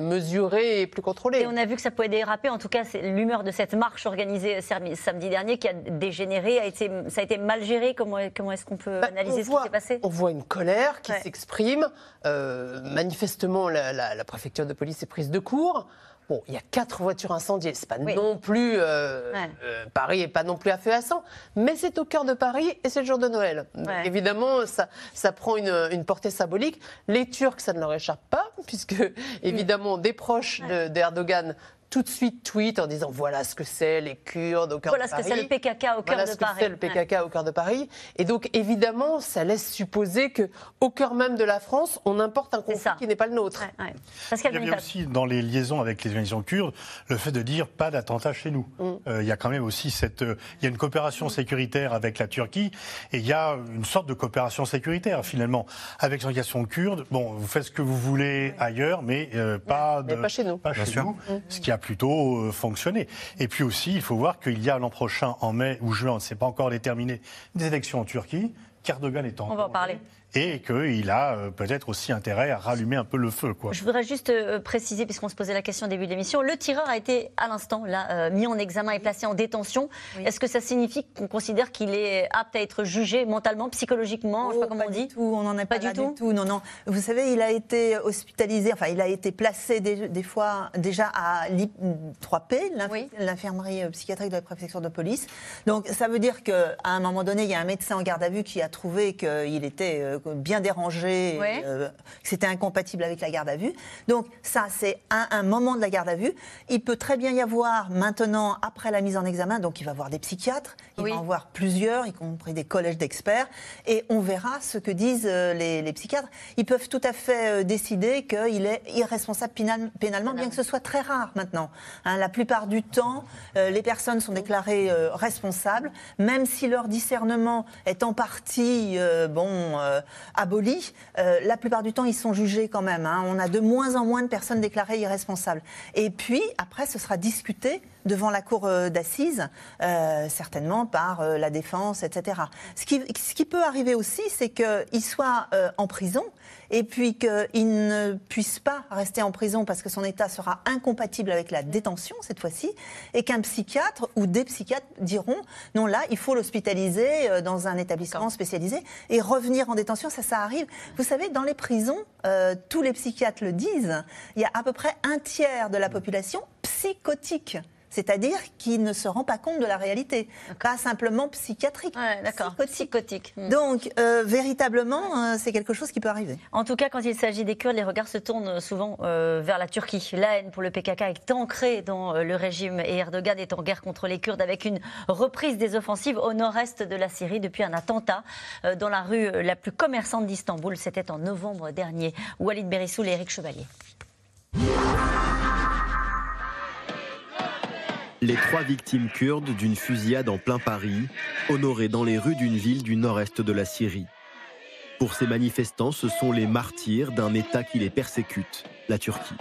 mesuré et plus contrôlé.
Et on a vu que ça pouvait déraper, en tout cas c'est l'humeur de cette marche organisée samedi dernier qui a dégénéré, a été, ça a été mal géré. Comment, comment est-ce qu'on peut bah, analyser ce qui s'est passé?
On voit une colère qui s'exprime. manifestement la, la préfecture de police est prise de court. Bon, il y a quatre voitures incendiées, c'est pas non plus euh, euh, Paris est pas non plus à feu à sang, mais c'est au cœur de Paris et c'est le jour de Noël. évidemment, ça, ça prend une, une, portée symbolique. Les Turcs, ça ne leur échappe pas, puisque évidemment des proches d'Erdogan tout de suite tweet en disant voilà ce que c'est les Kurdes au cœur
de
Paris.
Voilà ce que c'est le PKK au cœur
de Paris. c'est le PKK au cœur de Paris. Et donc évidemment, ça laisse supposer que au cœur même de la France, on importe un conflit qui n'est pas le nôtre.
il y avait aussi dans les liaisons avec les organisations kurdes le fait de dire pas d'attentat chez nous. Mm. Euh, il y a quand même aussi cette, euh, il y a une coopération sécuritaire avec la Turquie et il y a une sorte de coopération sécuritaire finalement avec les organisations kurdes. Bon, vous faites ce que vous voulez ailleurs, mais euh, pas,
de, pas chez nous.
Pas chez nous. Mm. Ce qui a plutôt euh, fonctionné. Et puis aussi, il faut voir qu'il y a l'an prochain, en mai ou juin, on ne sait pas encore déterminé, des élections en Turquie. Erdogan est en
On va en parler
et qu'il a euh, peut-être aussi intérêt à rallumer un peu le feu. Quoi.
Je voudrais juste euh, préciser, puisqu'on se posait la question au début de l'émission, le tireur a été à l'instant là euh, mis en examen et placé en détention. Est-ce que ça signifie qu'on considère qu'il est apte à être jugé mentalement, psychologiquement, je sais pas
Oh,
comment on dit
tout, on n'en est pas,
Pas du tout
du tout. Non, non. Vous savez, il a été hospitalisé, enfin, il a été placé des, des fois déjà à l'I- 3P, l'inf- l'infirmerie psychiatrique de la préfecture de police. Donc, ça veut dire qu'à un moment donné, il y a un médecin en garde à vue qui a trouvé qu'il était euh, bien dérangé,
Ouais.
euh, que c'était incompatible avec la garde à vue. Donc, ça, c'est un, un moment de la garde à vue. Il peut très bien y avoir maintenant, après la mise en examen, donc il va voir des psychiatres, il va en voir plusieurs, y compris des collèges d'experts, et on verra ce que disent euh, les, les psychiatres. Ils peuvent tout à fait euh, décider qu'il est irresponsable pénal- pénalement, bien que ce soit très rare maintenant. Hein, la plupart du temps, euh, les personnes sont déclarées euh, responsables, même si leur discernement est en partie euh, bon euh, aboli. euh, la plupart du temps, ils sont jugés quand même. hein. On a de moins en moins de personnes déclarées irresponsables. Et puis après, ce sera discuté devant la cour euh, d'assises, euh, certainement par euh, la défense, etc. Ce qui, ce qui peut arriver aussi, c'est qu'il soit euh, en prison et puis qu'il ne puisse pas rester en prison parce que son état sera incompatible avec la détention cette fois-ci, et qu'un psychiatre ou des psychiatres diront non là, il faut l'hospitaliser euh, dans un établissement spécialisé et revenir en détention, ça, ça arrive. Vous savez, dans les prisons, euh, tous les psychiatres le disent, il y a à peu près un tiers de la population psychotique. C'est-à-dire qui ne se rend pas compte de la réalité, pas simplement psychiatrique.
D'accord, psychotique. Hmm.
Donc, euh, véritablement, euh, c'est quelque chose qui peut arriver.
En tout cas, quand il s'agit des Kurdes, les regards se tournent souvent euh, vers la Turquie. La haine pour le PKK est ancrée dans le régime et Erdogan est en guerre contre les Kurdes avec une reprise des offensives au nord-est de la Syrie depuis un attentat dans la rue la plus commerçante d'Istanbul. C'était en novembre dernier. Walid Berissoul et Eric Chevalier.
Les trois victimes kurdes d'une fusillade en plein Paris, honorées dans les rues d'une ville du nord-est de la Syrie. Pour ces manifestants, ce sont les martyrs d'un État qui les persécute, la Turquie.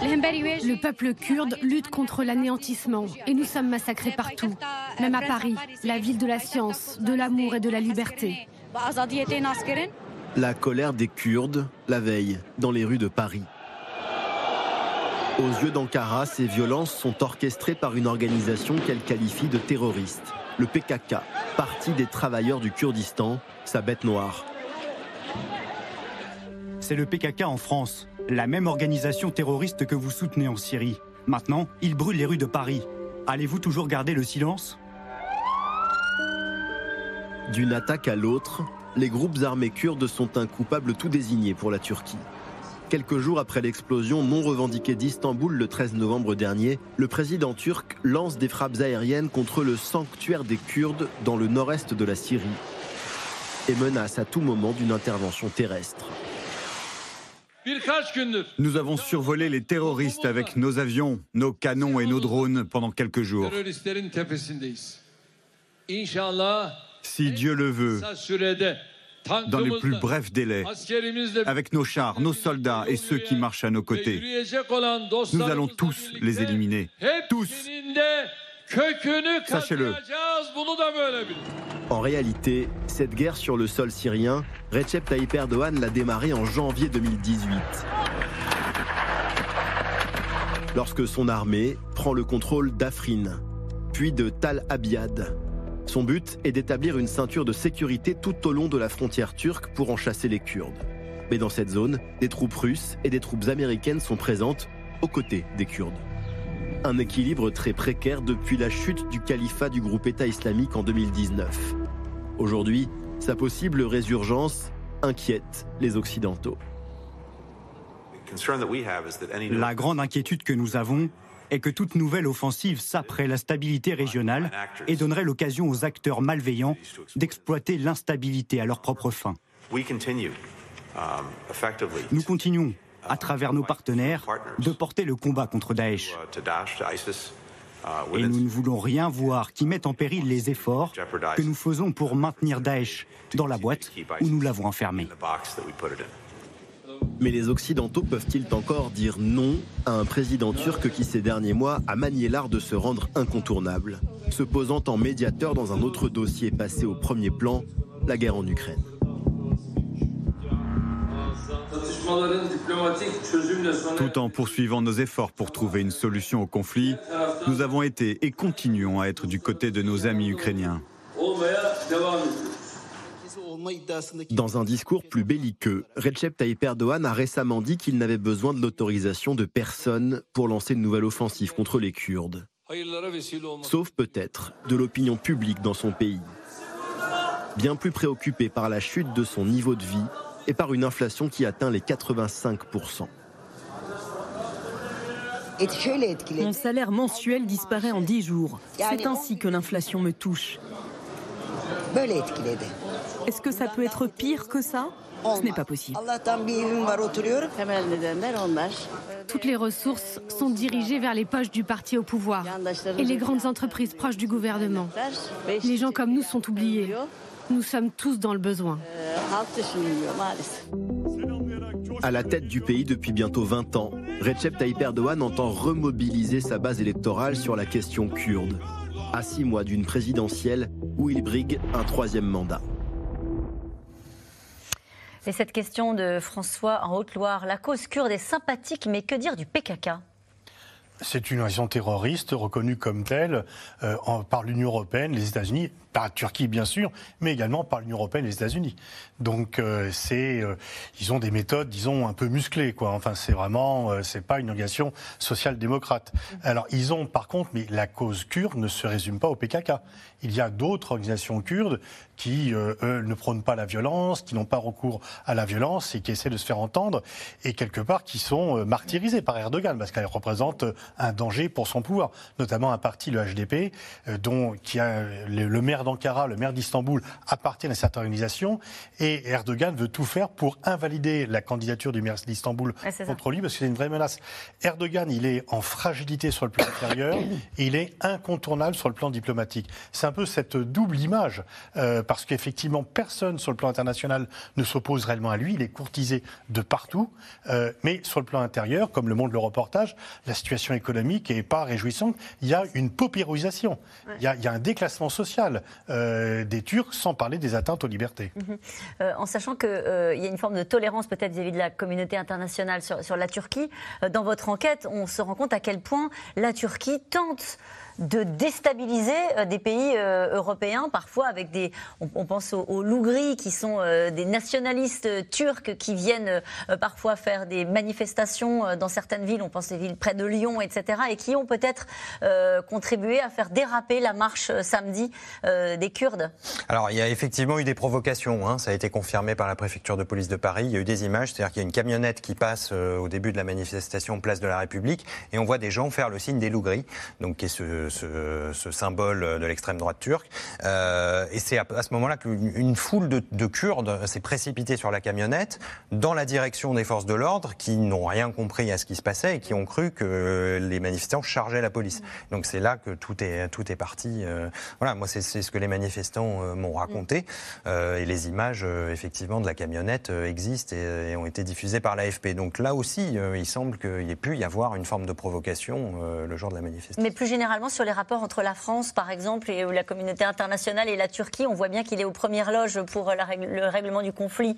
Le peuple kurde lutte contre l'anéantissement et nous sommes massacrés partout, même à Paris, la ville de la science, de l'amour et de la liberté.
La colère des Kurdes, la veille, dans les rues de Paris. Aux yeux d'Ankara, ces violences sont orchestrées par une organisation qu'elle qualifie de terroriste, le PKK, Parti des travailleurs du Kurdistan, sa bête noire.
C'est le PKK en France, la même organisation terroriste que vous soutenez en Syrie. Maintenant, il brûle les rues de Paris. Allez-vous toujours garder le silence?
D'une attaque à l'autre, les groupes armés kurdes sont un coupable tout désigné pour la Turquie. Quelques jours après l'explosion non revendiquée d'Istanbul le 13 novembre dernier, le président turc lance des frappes aériennes contre le sanctuaire des Kurdes dans le nord-est de la Syrie et menace à tout moment d'une intervention terrestre.
Nous avons survolé les terroristes avec nos avions, nos canons et nos drones pendant quelques jours. Si Dieu le veut, dans les plus brefs délais, avec nos chars, nos soldats et ceux qui marchent à nos côtés, nous allons tous les éliminer.
kökünü
Sachez-le.
En réalité, cette guerre sur le sol syrien, Recep Tayyip Erdogan l'a démarrée en janvier 2018. Lorsque son armée prend le contrôle d'Afrin, puis de Tal Abyad. Son but est d'établir une ceinture de sécurité tout au long de la frontière turque pour en chasser les Kurdes. Mais dans cette zone, des troupes russes et des troupes américaines sont présentes aux côtés des Kurdes. Un équilibre très précaire depuis la chute du califat du groupe État islamique en 2019. Aujourd'hui, sa possible résurgence inquiète les Occidentaux.
La grande inquiétude que nous avons est que toute nouvelle offensive saperait la stabilité régionale et donnerait l'occasion aux acteurs malveillants d'exploiter l'instabilité à leur propre fin. Nous continuons, à travers nos partenaires, de porter le combat contre Daesh. Et nous ne voulons rien voir qui mette en péril les efforts que nous faisons pour maintenir Daesh dans la boîte où nous l'avons enfermé.
Mais les Occidentaux peuvent-ils encore dire non à un président turc qui ces derniers mois a manié l'art de se rendre incontournable, se posant en médiateur dans un autre dossier passé au premier plan, la guerre en Ukraine?
Tout en poursuivant nos efforts pour trouver une solution au conflit, nous avons été et continuons à être du côté de nos amis ukrainiens.
Dans un discours plus belliqueux, Recep Tayyip Erdogan a récemment dit qu'il n'avait besoin de l'autorisation de personne pour lancer une nouvelle offensive contre les Kurdes. Sauf peut-être de l'opinion publique dans son pays. Bien plus préoccupé par la chute de son niveau de vie et par une inflation qui atteint les 85%.
Mon salaire mensuel disparaît en 10 jours. C'est ainsi que l'inflation me touche. Est-ce que ça peut être pire que ça? Ce n'est pas possible.
Toutes les ressources sont dirigées vers les poches du parti au pouvoir et les grandes entreprises proches du gouvernement. Les gens comme nous sont oubliés. Nous sommes tous dans le besoin.
À la tête du pays depuis bientôt 20 ans, Recep Tayyip Erdogan entend remobiliser sa base électorale sur la question kurde, à six mois d'une présidentielle où il brigue un troisième mandat.
Et cette question de François en Haute-Loire, la cause kurde est sympathique, mais que dire du PKK
c'est une organisation terroriste reconnue comme telle euh, par l'Union européenne, les États-Unis, par la Turquie bien sûr, mais également par l'Union européenne et les États-Unis. Donc euh, c'est, euh, ils ont des méthodes, disons, un peu musclées, quoi. Enfin, c'est vraiment, c'est pas une organisation social-démocrate. Alors ils ont, par contre, mais la cause kurde ne se résume pas au PKK. Il y a d'autres organisations kurdes qui, eux, ne prônent pas la violence, qui n'ont pas recours à la violence et qui essaient de se faire entendre, et quelque part qui sont martyrisés par Erdogan parce qu'elles représentent un danger pour son pouvoir, notamment un parti, le HDP, euh, dont qui a le, maire d'Ankara, le maire d'Istanbul appartiennent à cette organisation, et Erdogan veut tout faire pour invalider la candidature du maire d'Istanbul contre lui, parce que c'est une vraie menace. Erdogan, il est en fragilité sur le plan intérieur, et il est incontournable sur le plan diplomatique. C'est un peu cette double image, euh, parce qu'effectivement, personne sur le plan international ne s'oppose réellement à lui, il est courtisé de partout, euh, mais sur le plan intérieur, comme le montre le reportage, la situation économique n'est pas réjouissante. Il y a une paupérisation, il, y a, un déclassement social euh, des Turcs, sans parler des atteintes aux libertés.
Mhm. Euh, en sachant qu'il euh, y a une forme de tolérance peut-être vis-à-vis de la communauté internationale sur, sur la Turquie, dans votre enquête, on se rend compte à quel point la Turquie tente de déstabiliser euh, des pays euh, européens, parfois avec des. On, pense aux, aux, Lougris, qui sont euh, des nationalistes turcs qui viennent parfois faire des manifestations dans certaines villes, on pense des villes près de Lyon, etc., et qui ont peut-être contribué à faire déraper la marche samedi des Kurdes.
Alors, il y a effectivement eu des provocations, hein. ça a été confirmé par la préfecture de police de Paris. Il y a eu des images, c'est-à-dire qu'il y a une camionnette qui passe au début de la manifestation place de la République, et on voit des gens faire le signe des Lougris, donc qui est ce ce, symbole de l'extrême droite turque. Euh, et c'est à, ce moment-là qu'une foule de, Kurdes s'est précipitée sur la camionnette dans la direction des forces de l'ordre qui n'ont rien compris à ce qui se passait et qui ont cru que les manifestants chargeaient la police. Donc c'est là que tout est, tout est parti. Euh, voilà, moi c'est ce que les manifestants euh, m'ont raconté. et les images, effectivement, de la camionnette existent et, ont été diffusées par l'AFP. Donc là aussi, il semble qu'il y ait pu y avoir une forme de provocation le jour de la manifestation.
Mais plus généralement, sur les rapports entre la France, par exemple, et la communauté internationale et la Turquie, on voit bien qu'il est aux premières loges pour le règlement du conflit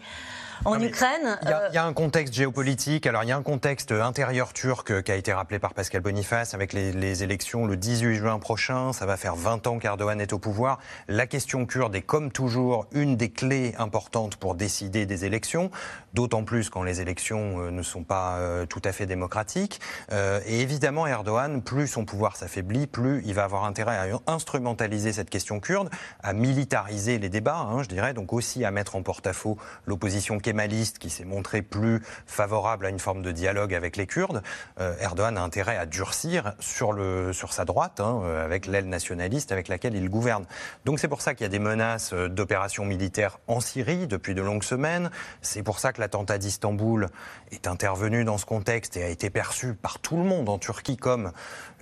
en Ukraine.
Il y, a un contexte géopolitique. Alors, il y a un contexte intérieur turc qui a été rappelé par Pascal Boniface avec les, élections le 18 juin prochain. Ça va faire 20 ans qu'Erdogan est au pouvoir. La question kurde est, comme toujours, une des clés importantes pour décider des élections, d'autant plus quand les élections euh, ne sont pas euh, tout à fait démocratiques. Euh, et évidemment, Erdogan, plus son pouvoir s'affaiblit, plus il va avoir intérêt à instrumentaliser cette question kurde, à militariser les débats, hein, je dirais, donc aussi à mettre en porte-à-faux l'opposition kémaliste qui s'est montré plus favorable à une forme de dialogue avec les Kurdes, euh, Erdogan a intérêt à durcir sur, le, sur sa droite, hein, euh, avec l'aile nationaliste avec laquelle il gouverne. Donc c'est pour ça qu'il y a des menaces euh, d'opérations militaires en Syrie depuis de longues semaines. C'est pour ça que l'attentat d'Istanbul est intervenu dans ce contexte et a été perçu par tout le monde en Turquie comme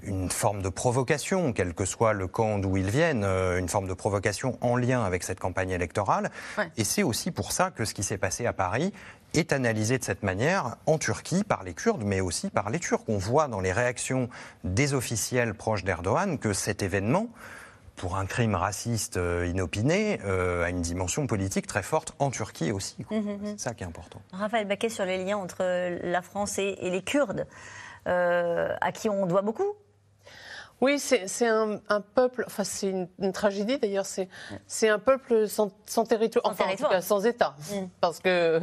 une forme de provocation, quel que soit le camp d'où ils viennent, une forme de provocation en lien avec cette campagne électorale. Et c'est aussi pour ça que ce qui s'est passé à Paris est analysé de cette manière en Turquie par les Kurdes, mais aussi par les Turcs. On voit dans les réactions des officiels proches d'Erdogan que cet événement pour un crime raciste euh, inopiné, euh, a une dimension politique très forte en Turquie aussi. quoi.
Mhm, mhm.
C'est ça qui est important.
Raphaël Baquet sur les liens entre la France et, et les Kurdes, euh, à qui on doit beaucoup.
Oui, c'est un, un peuple, enfin c'est une, une tragédie d'ailleurs, c'est c'est un peuple sans, sans territoire, enfin
territoire.
en tout cas sans État,
Mm.
parce que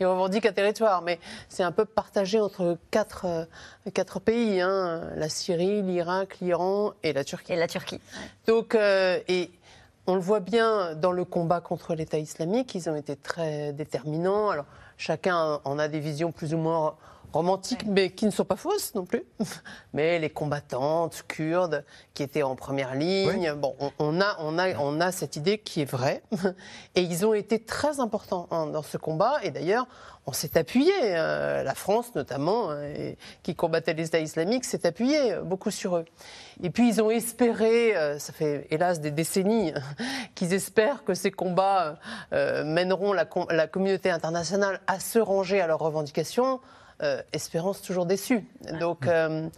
il revendique un territoire, mais c'est un peuple partagé entre quatre, euh, quatre pays, hein, la Syrie, l'Irak, l'Iran et la Turquie.
Et la Turquie.
Donc, euh, et on le voit bien dans le combat contre l'État islamique, ils ont été très déterminants. Alors, chacun en a des visions plus ou moins romantiques, mais qui ne sont pas fausses non plus. Mais les combattantes kurdes qui étaient en première ligne, bon, on, on a, on, a, on a cette idée qui est vraie. Et ils ont été très importants hein, dans ce combat. Et d'ailleurs, on s'est appuyé, euh, la France notamment, euh, et- qui combattait l'État islamique, s'est appuyé euh, beaucoup sur eux. Et puis ils ont espéré, euh, ça fait hélas des décennies, qu'ils espèrent que ces combats mèneront la, com- la communauté internationale à se ranger à leurs revendications. Euh, espérance toujours déçue. Donc euh,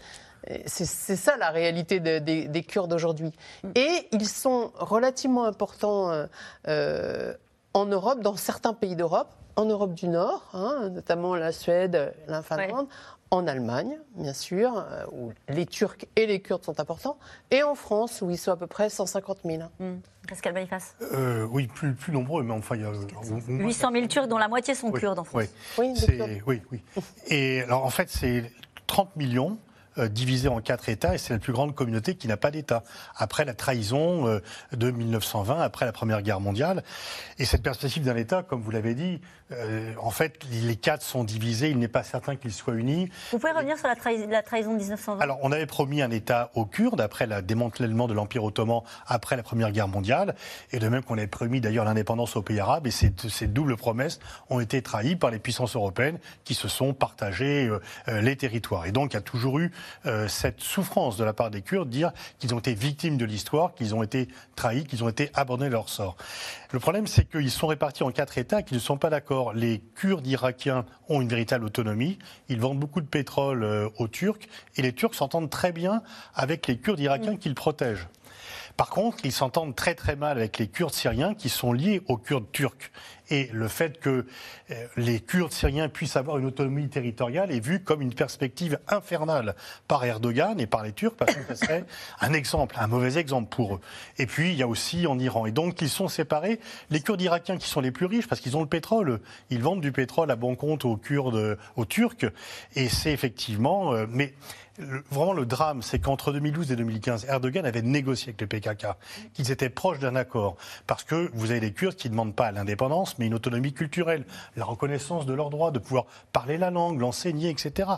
c'est ça la réalité de- des, des Kurdes aujourd'hui. Et ils sont relativement importants euh, euh, en Europe, dans certains pays d'Europe, en Europe du Nord, hein, notamment la Suède, la Finlande, en Allemagne, bien sûr, euh, où les Turcs et les Kurdes sont importants, et en France, où ils sont à peu près 150 000.
Pascal Boniface.
Euh, oui, plus, plus nombreux, mais enfin, il y a. au- au moins-
800 000 Turcs, dont la moitié sont
Oui,
kurdes en France.
Oui, C'est- oui, oui. Et alors, en fait, c'est 30 millions. Euh, divisés en quatre États, et c'est la plus grande communauté qui n'a pas d'État. Après la trahison euh, de 1920, après la Première Guerre mondiale. Et cette perspective d'un État, comme vous l'avez dit, euh, en fait, les quatre sont divisés, il n'est pas certain qu'ils soient unis.
Vous pouvez revenir sur la, trahi- la trahison de 1920
Alors, on avait promis un État aux Kurdes après le démantèlement de l'Empire ottoman après la Première Guerre mondiale, et de même qu'on avait promis d'ailleurs l'indépendance aux pays arabes, et ces, ces doubles promesses ont été trahies par les puissances européennes qui se sont partagées euh, euh, les territoires. Et donc, il y a toujours eu euh, cette souffrance de la part des Kurdes, dire qu'ils ont été victimes de l'histoire, qu'ils ont été trahis, qu'ils ont été abandonnés de leur sort. Le problème, c'est qu'ils sont répartis en quatre États qui ne sont pas d'accord. Les Kurdes irakiens ont une véritable autonomie. Ils vendent beaucoup de pétrole euh, aux Turcs et les Turcs s'entendent très bien avec les Kurdes irakiens qu'ils protègent. Par contre, ils s'entendent très très mal avec les Kurdes syriens qui sont liés aux Kurdes turcs. Et le fait que euh, les Kurdes syriens puissent avoir une autonomie territoriale est vu comme une perspective infernale par Erdogan et par les Turcs, parce que ce serait un exemple, un mauvais exemple pour eux. Et puis, il y a aussi en Iran. Et donc, ils sont séparés. Les Kurdes irakiens qui sont les plus riches, parce qu'ils ont le pétrole, ils vendent du pétrole à bon compte aux Kurdes, aux Turcs. Et c'est effectivement... euh, mais vraiment le drame, c'est qu'entre 2012 et 2015, Erdogan avait négocié avec le PKK, qu'ils étaient proches d'un accord. Parce que vous avez les Kurdes qui ne demandent pas l'indépendance, mais une autonomie culturelle, la reconnaissance de leurs droits, de pouvoir parler la langue, l'enseigner, etc.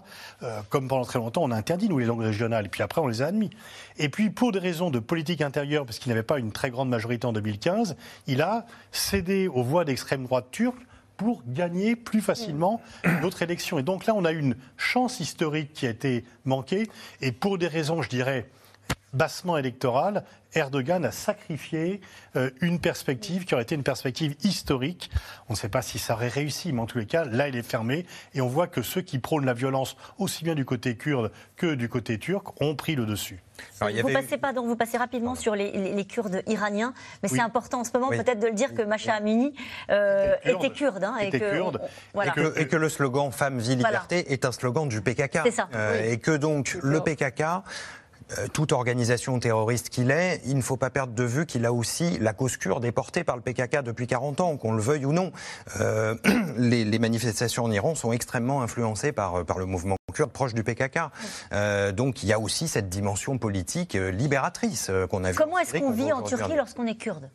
Euh, comme pendant très longtemps, on a interdit, nous, les langues régionales, et puis après, on les a admis. Et puis, pour des raisons de politique intérieure, parce qu'il n'avait pas une très grande majorité en 2015, il a cédé aux voix d'extrême droite turque pour gagner plus facilement une autre élection. Et donc là, on a une chance historique qui a été manquée. Et pour des raisons, je dirais, bassement électorales, Erdogan a sacrifié euh, une perspective qui aurait été une perspective historique. On ne sait pas si ça aurait réussi, mais en tous les cas, là, il est fermé. Et on voit que ceux qui prônent la violence, aussi bien du côté kurde que du côté turc, ont pris le dessus.
vous passez pas, donc vous passez rapidement sur les, les- les Kurdes iraniens, mais
Oui.
c'est important en ce moment
Oui.
peut-être de le dire que Macha Amini euh,
Était kurde.
était kurde. hein, et
Était
que,
kurde.
voilà.
Et, que, et que le slogan Femme, vie, liberté est un slogan du PKK.
C'est ça.
Euh,
Oui.
Et que donc le PKK, euh, toute organisation terroriste qu'il est, il ne faut pas perdre de vue qu'il a aussi la cause kurde est portée par le PKK depuis 40 ans, qu'on le veuille ou non. Euh, les, les manifestations en Iran sont extrêmement influencées par, euh, par le mouvement kurde proche du PKK. Euh, donc il y a aussi cette dimension politique euh, libératrice euh, qu'on a vue.
Comment
en
est-ce qu'on vit en Turquie lorsqu'on est kurde?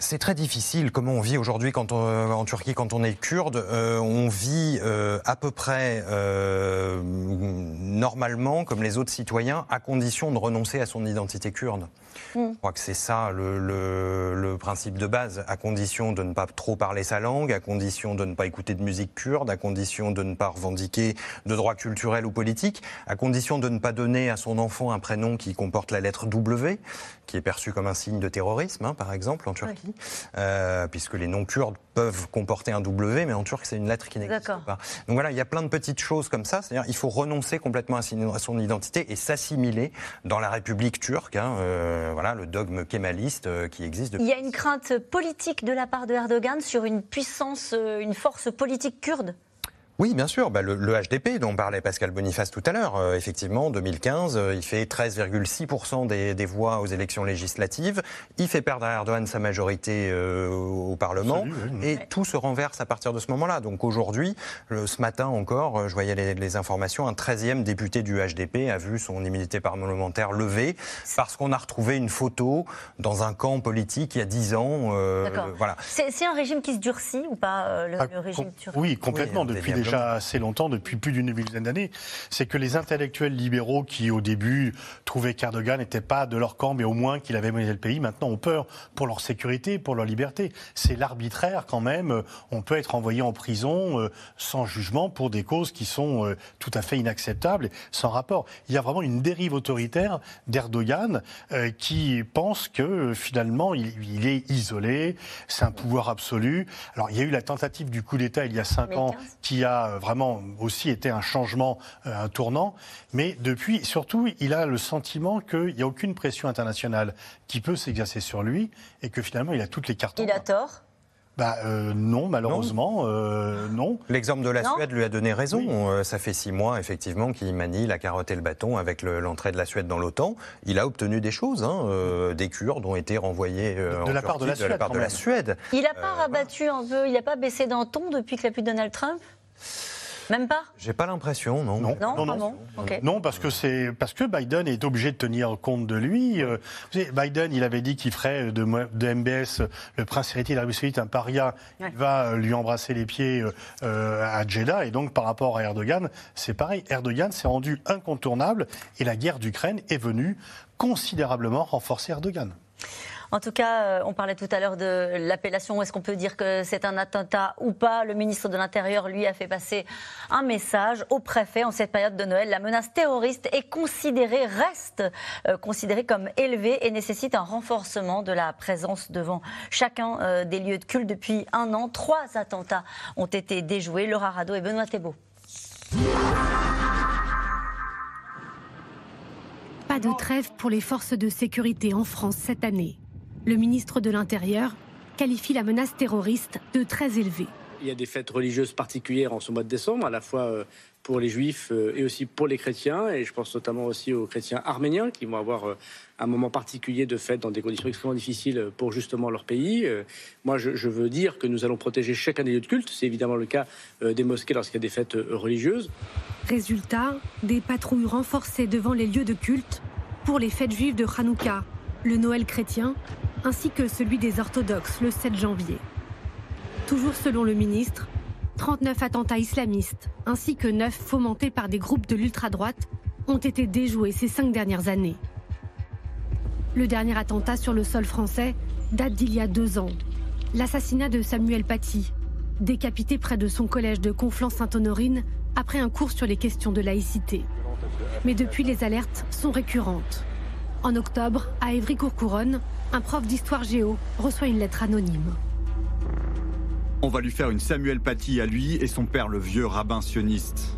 C'est très difficile comment on vit aujourd'hui on- en Turquie quand on est kurde. Euh, on vit euh, à peu près euh, normalement comme les autres citoyens à condition de renoncer à son identité kurde. Je crois que c'est ça le, le- le principe de base, à condition de ne pas trop parler sa langue, à condition de ne pas écouter de musique kurde, à condition de ne pas revendiquer de droits culturels ou politiques, à condition de ne pas donner à son enfant un prénom qui comporte la lettre W, qui est perçu comme un signe de terrorisme, hein, par exemple, en Turquie. euh, puisque les non-kurdes peuvent comporter un W, mais en turc, c'est une lettre qui n'existe pas. Donc voilà, il y a plein de petites choses comme ça. C'est-à-dire il faut renoncer complètement à son identité et s'assimiler dans la République turque. Hein, euh, voilà, le dogme kémaliste euh, qui existe depuis.
Il y a une crainte politique de la part de Erdogan sur une puissance, une force politique kurde?
Oui, bien sûr. Bah, le, HDP dont parlait Pascal Boniface tout à l'heure, euh, effectivement, 2015, euh, il fait 13,6% des, voix aux élections législatives. Il fait perdre à Erdogan sa majorité euh, au Parlement. Et tout se renverse à partir de ce moment-là. Donc aujourd'hui, ce matin encore, je voyais les, informations, un 13e député du HDP a vu son immunité parlementaire levée parce qu'on a retrouvé une photo dans un camp politique il y a 10 ans.
voilà. C'est un régime qui se durcit ou pas, le, ah, régime turc?
Oui, complètement. depuis déjà assez longtemps, depuis plus d'une dizaine d'années, c'est que les intellectuels libéraux qui, au début, trouvaient qu'Erdogan n'était pas de leur camp, mais au moins qu'il avait mené le pays, maintenant ont peur pour leur sécurité, pour leur liberté. C'est l'arbitraire quand même. On peut être envoyé en prison euh, sans jugement pour des causes qui sont euh, tout à fait inacceptables, sans rapport. Il y a vraiment une dérive autoritaire d'Erdogan euh, qui pense que finalement il, est isolé, c'est un pouvoir absolu. Alors il y a eu la tentative du coup d'État il y a cinq ans qui a euh, vraiment aussi été un changement, euh, un tournant. Mais depuis, surtout, il a le sentiment qu'il n'y a aucune pression internationale qui peut s'exercer sur lui et que finalement, il a toutes les cartes.
Il a tort?
Bah, euh, non, malheureusement, non.
L'exemple de la Suède lui a donné raison. ça fait six mois, effectivement, qu'il manie la carotte et le bâton avec l'entrée de la Suède dans l'OTAN. Il a obtenu des choses. Hein, des Kurdes ont été renvoyés
de, la, part de, la, Suède,
de la part de la Suède.
Il n'a pas rabattu un peu, il n'a pas baissé d'un ton depuis qu'il a plus Donald Trump? Même pas
J'ai pas l'impression, non.
Non, non, non, non. parce que c'est parce que Biden est obligé de tenir compte de lui. Euh, Biden, il avait dit qu'il ferait de, de, MBS le prince héritier d'Arabie Saoudite un paria. Il va euh, lui embrasser les pieds euh, à Jeddah et donc par rapport à Erdogan, c'est pareil. Erdogan s'est rendu incontournable et la guerre d'Ukraine est venue considérablement renforcer Erdogan.
En tout cas, euh, on parlait tout à l'heure de l'appellation. Est-ce qu'on peut dire que c'est un attentat ou pas? Le ministre de l'Intérieur, lui, a fait passer un message au préfet en cette période de Noël. La menace terroriste est considérée, reste euh, considérée comme élevée et nécessite un renforcement de la présence devant chacun euh, des lieux de culte. Depuis un an, trois attentats ont été déjoués. Laura Rado et Benoît Thébault.
Pas de trêve pour les forces de sécurité en France cette année le ministre de l'Intérieur qualifie la menace terroriste de très élevée.
Il y a des fêtes religieuses particulières en ce mois de décembre, à la fois euh, pour les juifs euh, et aussi pour les chrétiens. Et je pense notamment aussi aux chrétiens arméniens qui vont avoir euh, un moment particulier de fête dans des conditions extrêmement difficiles pour justement leur pays. Moi, je, veux dire que nous allons protéger chacun des lieux de culte. C'est évidemment le cas des mosquées lorsqu'il y a des fêtes religieuses.
Résultat, des patrouilles renforcées devant les lieux de culte pour les fêtes juives de Hanouka, le Noël chrétien ainsi que celui des orthodoxes le 7 janvier. Toujours selon le ministre, 39 attentats islamistes, ainsi que 9 fomentés par des groupes de l'ultra-droite, ont été déjoués ces cinq dernières années. Le dernier attentat sur le sol français date d'il y a deux ans. L'assassinat de Samuel Paty, décapité près de son collège de Conflans-Sainte-Honorine après un cours sur les questions de laïcité. Mais depuis, les alertes sont récurrentes. En octobre, à Évry-Courcouronne, un prof d'histoire géo reçoit une lettre anonyme.
On va lui faire une Samuel Paty à lui et son père, le vieux rabbin sioniste.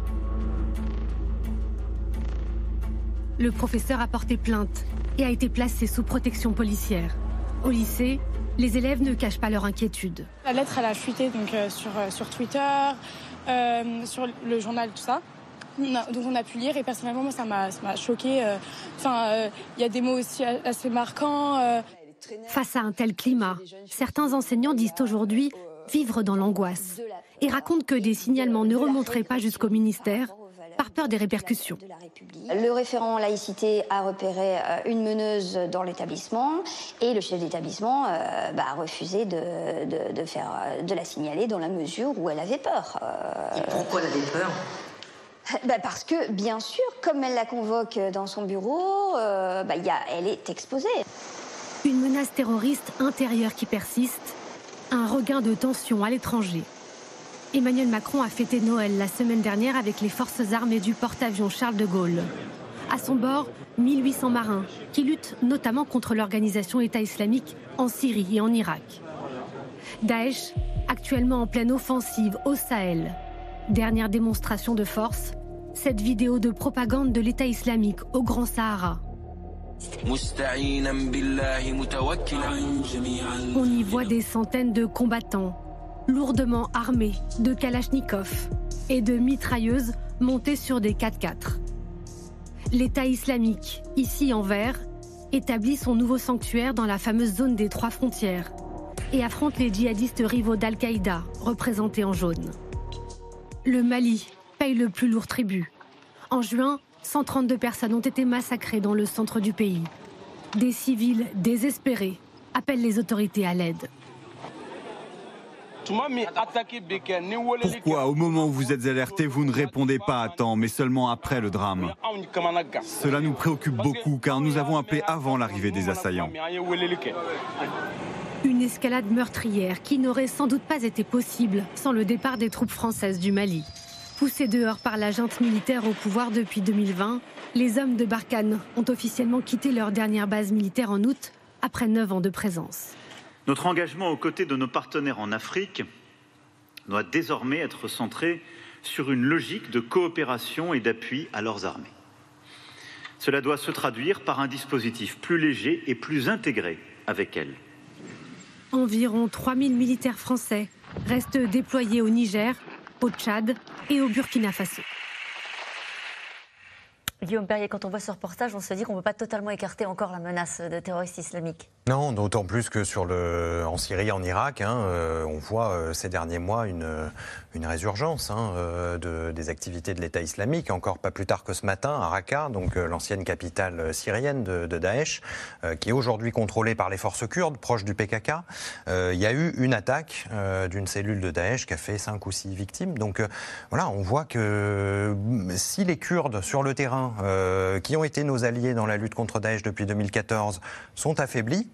Le professeur a porté plainte et a été placé sous protection policière. Au lycée, les élèves ne cachent pas leur inquiétude.
La lettre, elle a fuité donc, euh, sur, euh, sur Twitter, euh, sur le journal, tout ça. donc on a pu lire et personnellement, moi, ça m'a choqué. Enfin, il y a des mots aussi assez marquants.
Face à un tel climat, certains enseignants disent aujourd'hui vivre dans l'angoisse et racontent que des signalements ne remonteraient pas jusqu'au ministère par peur des répercussions.
Le référent laïcité a repéré euh, une meneuse dans l'établissement et le chef d'établissement euh, bah, a refusé de, faire, euh, de la signaler dans la mesure où elle avait peur.
Et pourquoi elle avait peur?
Bah parce que, bien sûr, comme elle la convoque dans son bureau, bah, y a, elle est exposée.
Une menace terroriste intérieure qui persiste, un regain de tension à l'étranger. Emmanuel Macron a fêté Noël la semaine dernière avec les forces armées du porte-avions Charles de Gaulle. À son bord, 1800 marins qui luttent notamment contre l'organisation État islamique en Syrie et en Irak. Daesh, actuellement en pleine offensive au Sahel. Dernière démonstration de force, cette vidéo de propagande de l'État islamique au Grand Sahara. On y voit des centaines de combattants, lourdement armés de kalachnikovs et de mitrailleuses montées sur des 4x4. L'État islamique, ici en vert, établit son nouveau sanctuaire dans la fameuse zone des trois frontières et affronte les djihadistes rivaux d'Al-Qaïda, représentés en jaune. Le Mali paye le plus lourd tribut. En juin, 132 personnes ont été massacrées dans le centre du pays. Des civils désespérés appellent les autorités à l'aide.
Pourquoi, au moment où vous êtes alerté, vous ne répondez pas à temps, mais seulement après le drame? Cela nous préoccupe beaucoup car nous avons appelé avant l'arrivée des assaillants.
Une escalade meurtrière qui n'aurait sans doute pas été possible sans le départ des troupes françaises du Mali. Poussés dehors par la junte militaire au pouvoir depuis 2020, les hommes de Barkhane ont officiellement quitté leur dernière base militaire en août, après neuf ans de présence.
Notre engagement aux côtés de nos partenaires en Afrique doit désormais être centré sur une logique de coopération et d'appui à leurs armées. Cela doit se traduire par un dispositif plus léger et plus intégré avec elles.
Environ 3000 militaires français restent déployés au Niger, au Tchad et au Burkina Faso.
Guillaume Perrier, quand on voit ce reportage, on se dit qu'on ne peut pas totalement écarter encore la menace de terroristes islamiques.
Non, d'autant plus que sur le, en Syrie, en Irak, hein, euh, on voit euh, ces derniers mois une, une résurgence hein, euh, de, des activités de l'État islamique. Encore pas plus tard que ce matin, à Raqqa, donc l'ancienne capitale syrienne de, de Daesh, qui est aujourd'hui contrôlée par les forces kurdes, proches du PKK. Il y a eu une attaque d'une cellule de Daesh qui a fait cinq ou six victimes. Donc voilà, on voit que si les Kurdes sur le terrain euh, qui ont été nos alliés dans la lutte contre Daesh depuis 2014 sont affaiblis.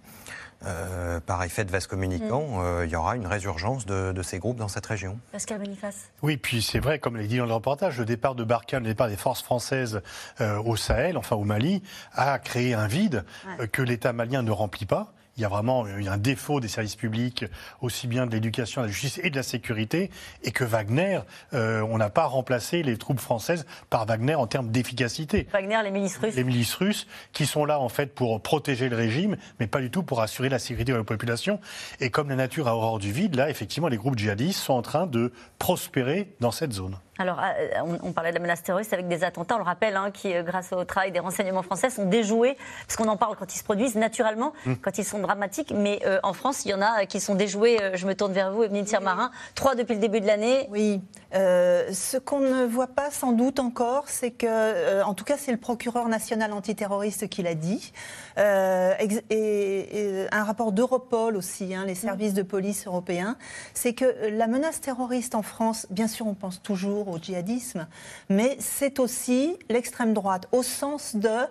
Euh, par effet de vase communicant, mm. euh, il y aura une résurgence de, de, ces groupes dans cette région.
Pascal Boniface.
Oui, puis c'est vrai, comme l'a dit dans le reportage, le départ de Barkhane, le départ des forces françaises euh, au Sahel, enfin au Mali, a créé un vide ouais. Euh, que l'État malien ne remplit pas il y a vraiment il y a un défaut des services publics, aussi bien de l'éducation, de la justice et de la sécurité, et que Wagner, euh, on n'a pas remplacé les troupes françaises par Wagner en termes d'efficacité.
Wagner, les milices russes.
Les milices russes, qui sont là en fait pour protéger le régime, mais pas du tout pour assurer la sécurité de la population. Et comme la nature a horreur du vide, là, effectivement, les groupes djihadistes sont en train de prospérer dans cette zone.
Alors, euh, on, parlait de la menace terroriste avec des attentats, on le rappelle, hein, qui, euh, grâce au travail des renseignements français, sont déjoués, parce qu'on en parle quand ils se produisent naturellement, mmh. quand ils sont dramatiques, mais euh, en France, il y en a qui sont déjoués, je me tourne vers vous, Evelyne Marin, trois depuis le début de l'année.
Oui, euh, ce qu'on ne voit pas sans doute encore, c'est que, euh, en tout cas, c'est le procureur national antiterroriste qui l'a dit, euh, et, et, un rapport d'Europol aussi, hein, les services de police européens, c'est que la menace terroriste en France, bien sûr, on pense toujours au djihadisme, mais c'est aussi l'extrême droite, au sens de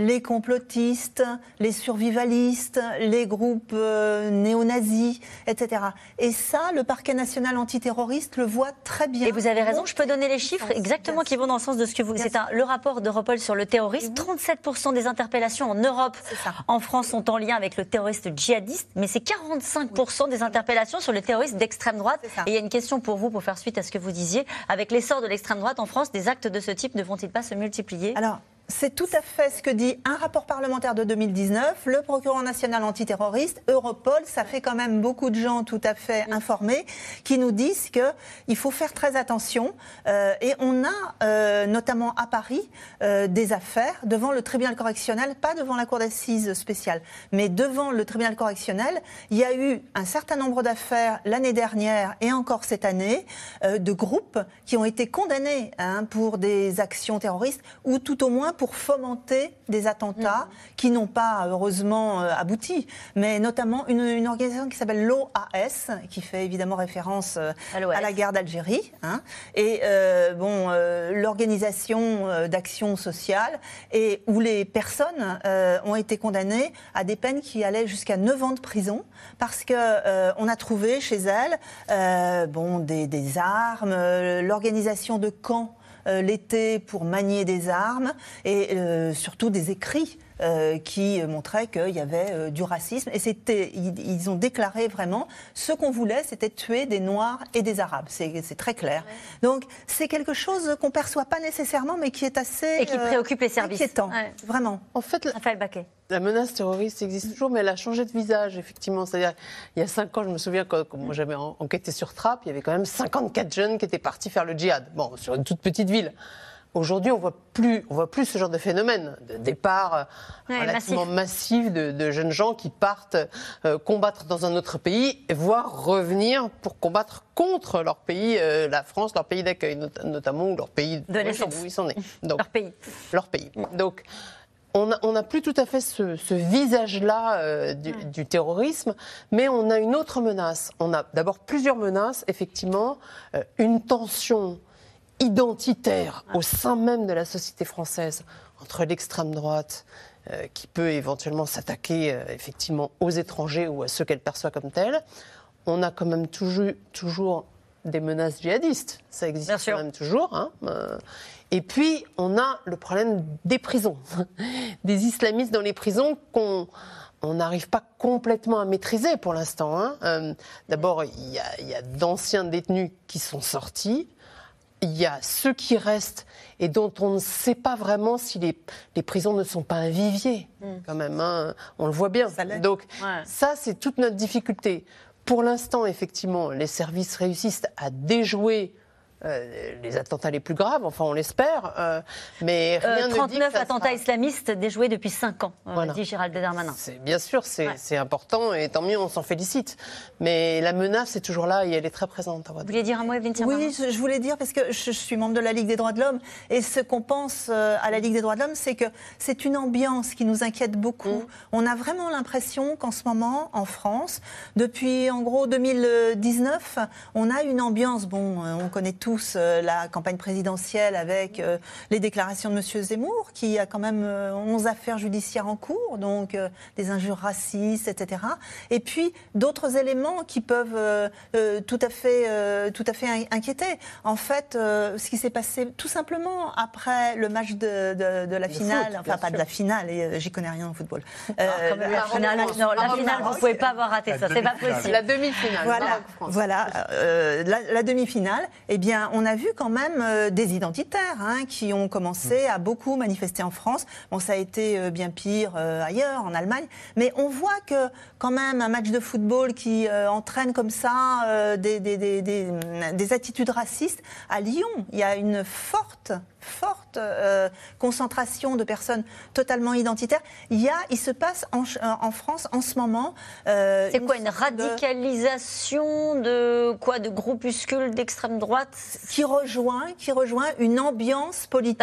les complotistes, les survivalistes, les groupes euh, néo-nazis, etc. Et ça, le parquet national antiterroriste le voit très bien.
Et vous avez raison, je peux donner les chiffres exactement qui vont dans le sens de ce que vous... C'est le rapport d'Europol sur le terrorisme. 37% des interpellations en Europe, en France, sont en lien avec le terroriste djihadiste, mais c'est 45% des interpellations sur le terroriste d'extrême droite. Et il y a une question pour vous, pour faire suite à ce que vous disiez. Avec l'essor de l'extrême droite en France, des actes de ce type ne vont-ils pas se multiplier?
Alors, c'est tout à fait ce que dit un rapport parlementaire de 2019, le procureur national antiterroriste, Europol. Ça fait quand même beaucoup de gens tout à fait informés qui nous disent qu'il faut faire très attention. Euh, et on a, euh, notamment à Paris, euh, des affaires devant le tribunal correctionnel, pas devant la cour d'assises spéciale, mais devant le tribunal correctionnel. Il y a eu un certain nombre d'affaires l'année dernière et encore cette année de groupes qui ont été condamnés hein, pour des actions terroristes ou tout au moins pour fomenter des attentats mmh. qui n'ont pas heureusement euh, abouti, mais notamment une, une organisation qui s'appelle l'OAS, qui fait évidemment référence euh, à la guerre d'Algérie, hein, et euh, bon, euh, l'organisation d'action sociale, et où les personnes euh, ont été condamnées à des peines qui allaient jusqu'à 9 ans de prison, parce que on a trouvé chez elles bon, des, des armes, l'organisation de camps l'été pour manier des armes et euh, surtout des écrits. Euh, qui montraient qu'il y avait euh, du racisme. Et c'était, ils, ils ont déclaré vraiment ce qu'on voulait, c'était tuer des Noirs et des Arabes. C'est c'est très clair. Donc c'est quelque chose qu'on perçoit pas nécessairement, mais qui est assez
Et qui
euh,
préoccupe les services.
inquiétant,
Ouais.
vraiment.
En fait,
Raphaël Baquet.
La menace terroriste existe toujours, mais elle a changé de visage, effectivement. C'est-à-dire, il y a cinq ans, je me souviens, quand, quand moi j'avais en- enquêté sur Trappes, il y avait quand même 54 jeunes qui étaient partis faire le djihad. Bon, sur une toute petite ville. Aujourd'hui, on voit plus, on voit plus ce genre de phénomène, de départ euh,
Ouais,
relativement massif, de, de jeunes gens qui partent euh, combattre dans un autre pays, voire revenir pour combattre contre leur pays, euh, la France, leur pays d'accueil, not- notamment ou leur pays
De naissance.
où ils sont nés. Donc,
Leur pays.
leur pays. Donc, on n'a on n'a plus tout à fait ce, ce visage-là euh, du, du terrorisme, mais on a une autre menace. On a d'abord plusieurs menaces, effectivement, euh, une tension identitaire au sein même de la société française entre l'extrême droite euh, qui peut éventuellement s'attaquer euh, effectivement aux étrangers ou à ceux qu'elle perçoit comme tels. On a quand même toujours, toujours des menaces djihadistes, ça existe quand même toujours. hein, euh, et puis, on a le problème des prisons, des islamistes dans les prisons qu'on on n'arrive pas complètement à maîtriser pour l'instant. hein. Euh, D'abord, il y a, il y a d'anciens détenus qui sont sortis. Il y a ceux qui restent et dont on ne sait pas vraiment si les, les prisons ne sont pas un vivier, quand même. hein. On le voit bien. Donc, ça, c'est toute notre difficulté. Pour l'instant, effectivement, les services réussissent à déjouer euh, les attentats les plus graves, enfin on l'espère, euh, mais
Euh,
rien ne dit que
39
ça
attentats
sera-
islamistes déjoués depuis 5 ans, euh,
Voilà.
dit Gérald Darmanin.
C'est- Bien sûr, c'est important et tant mieux, on s'en félicite. Mais la menace est toujours là et elle est très présente. Vous
vouliez dire un mot, Evelyne
Oui, je, je voulais dire, parce que je, je suis membre de la Ligue des droits de l'homme, et ce qu'on pense euh, à la Ligue des droits de l'homme, c'est que c'est une ambiance qui nous inquiète beaucoup. On a vraiment l'impression qu'en ce moment, en France, depuis en gros 2019, on a une ambiance, bon, euh, on connaît tous euh, la campagne présidentielle avec euh, les déclarations de M. Zemmour, qui a quand même euh, 11 affaires judiciaires en cours, donc euh, des injures racistes, etc. Et puis d'autres éléments qui peuvent euh, euh, tout à fait, euh, tout à fait in- inquiéter. En fait, euh, ce qui s'est passé tout simplement après le match de, de- de la finale,
foot,
enfin pas de la finale, et euh, j'y connais rien au football.
Ah, la finale, non, la finale, vous pouvez pas avoir raté ça, c'est pas possible.
La demi-finale.
Voilà, voilà euh, la, la demi-finale. Eh bien, on a vu quand même euh, des identitaires hein, qui ont commencé à beaucoup manifester en France. Bon, ça a été euh, bien pire euh, ailleurs, en Allemagne, mais on voit que quand même un match de football qui entraîne comme ça des attitudes racistes à Lyon, il y a une forte forte euh, concentration de personnes totalement identitaires. Il y a, il se passe en, en France en ce moment. euh,
C'est quoi une
de-
radicalisation de quoi de groupuscules d'extrême droite?
Qui rejoint, qui rejoint une ambiance politique.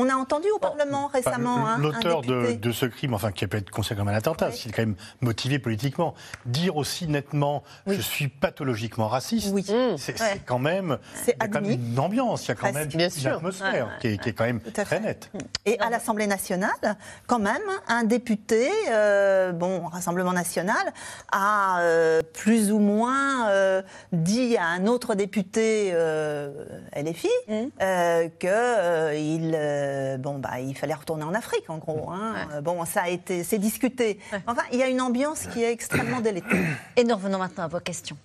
On a entendu au Parlement
Enfin,
récemment hein, un
L'auteur de, de ce crime, enfin qui peut être considéré comme un attentat, c'est quand même motivé politiquement. Dire aussi nettement je suis pathologiquement raciste, c'est c'est
Ouais.
quand même
C'est
il y a quand même
admis.
une ambiance, il y a quand
Presque.
même une atmosphère
Ouais.
qui, est, qui est quand même très nette.
Et à l'Assemblée nationale, quand même, un député, euh, bon, Rassemblement national, a euh, plus ou moins euh, dit à un autre député euh, LFI euh, que euh, bon, bah, il fallait retourner en Afrique, en gros. hein. Euh, Bon, ça a été, c'est discuté. Enfin, il y a une ambiance qui est extrêmement délétère.
Et nous revenons maintenant à vos questions.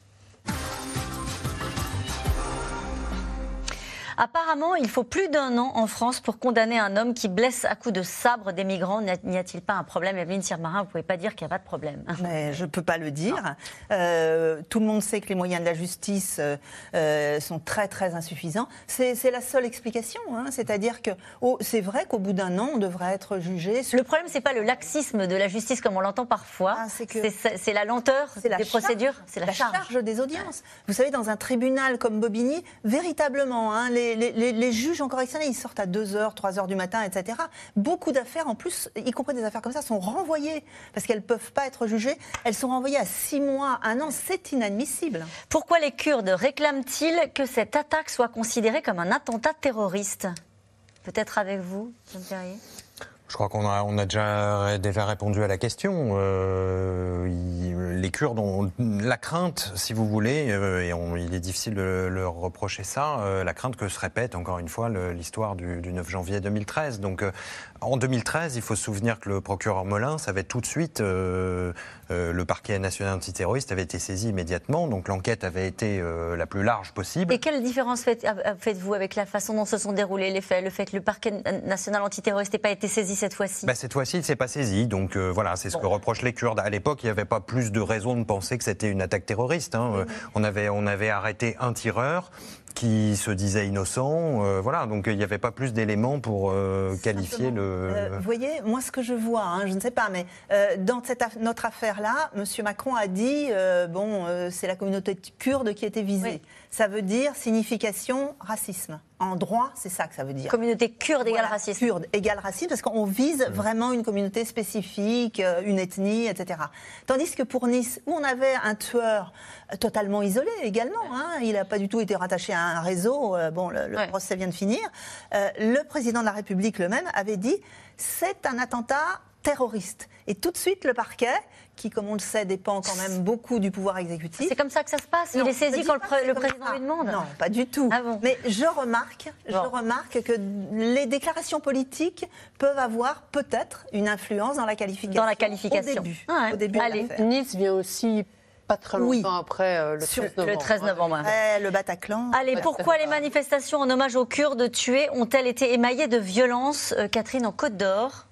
Apparemment, il faut plus d'un an en France pour condamner un homme qui blesse à coups de sabre des migrants. N'y a-t-il pas un problème Evelyne Sirmarin, vous ne pouvez pas dire qu'il n'y a pas de problème.
Mais je ne peux pas le dire. Euh, tout le monde sait que les moyens de la justice euh, euh, sont très très insuffisants. C'est la seule explication. hein. C'est-à-dire que oh, c'est vrai qu'au bout d'un an, on devrait être jugé. sur-
Le problème, c'est pas le laxisme de la justice comme on l'entend parfois.
c'est que-
c'est la lenteur
C'est la
des
charge-
procédures. C'est la, charge.
des audiences. Vous savez, dans un tribunal comme Bobigny, véritablement, hein, les, les- juges en correctionnel, ils sortent à 2h, 3h du matin, etc. Beaucoup d'affaires, en plus, y compris des affaires comme ça, sont renvoyées parce qu'elles ne peuvent pas être jugées. Elles sont renvoyées à 6 mois, un an. C'est inadmissible.
Pourquoi les Kurdes réclament-ils que cette attaque soit considérée comme un attentat terroriste? Peut-être avec vous, Jean Perrier
Je crois qu'on a, on a déjà, déjà répondu à la question. Euh, les Kurdes ont la crainte, si vous voulez, euh, et il est difficile de leur reprocher ça, euh, la crainte que se répète encore une fois l'histoire du, du 9 janvier 2013. Donc euh, en 2013, il faut se souvenir que le procureur Molins avait tout de suite, euh, euh, le parquet national antiterroriste avait été saisi immédiatement, donc l'enquête avait été euh, la plus large possible.
Et quelle différence faites- faites-vous avec la façon dont se sont déroulés les faits, le fait que le parquet national antiterroriste n'ait pas été saisi cette fois-ci?
Bah, cette fois-ci, il ne s'est pas saisi. Donc voilà, c'est ce que reprochent les Kurdes. À l'époque, il n'y avait pas plus de raison de penser que c'était une attaque terroriste. hein. Euh, On, avait, on avait arrêté un tireur qui se disait innocent. euh, voilà, donc il n'y avait pas plus d'éléments pour euh, qualifier le.
Euh, vous voyez, moi, ce que je vois, hein, je ne sais pas, mais euh, dans cette aff- notre affaire-là, M. Macron a dit euh, bon, euh, c'est la communauté kurde qui était visée. Ça veut dire signification racisme. En droit, c'est ça que ça veut dire.
Communauté kurde égale
Voilà,
racisme.
Kurde égale racisme, parce qu'on vise vraiment une communauté spécifique, euh, une ethnie, etc. Tandis que pour Nice, où on avait un tueur euh, totalement isolé également, hein, il n'a pas du tout été rattaché à un réseau, euh, bon, le, le procès vient de finir, euh, le président de la République le même avait dit c'est un attentat terroriste. Et tout de suite, le parquet, qui, comme on le sait, dépend quand même beaucoup du pouvoir exécutif.
C'est comme ça que ça se passe
Non,
Il est saisi quand le, président
ça.
lui demande
Non, pas du tout. Mais je remarque, je remarque que les déclarations politiques peuvent avoir peut-être une influence dans la qualification.
Dans la qualification.
Au début.
Ah ouais.
Au début de
Allez.
Nice vient aussi pas très longtemps
Oui.
après euh, le
Sur
13 novembre.
Le 13 novembre. ouais.
Ouais, le Bataclan.
Allez, pourquoi les manifestations en hommage aux Kurdes tués ont-elles été émaillées de violence, euh, Catherine, en Côte d'Or?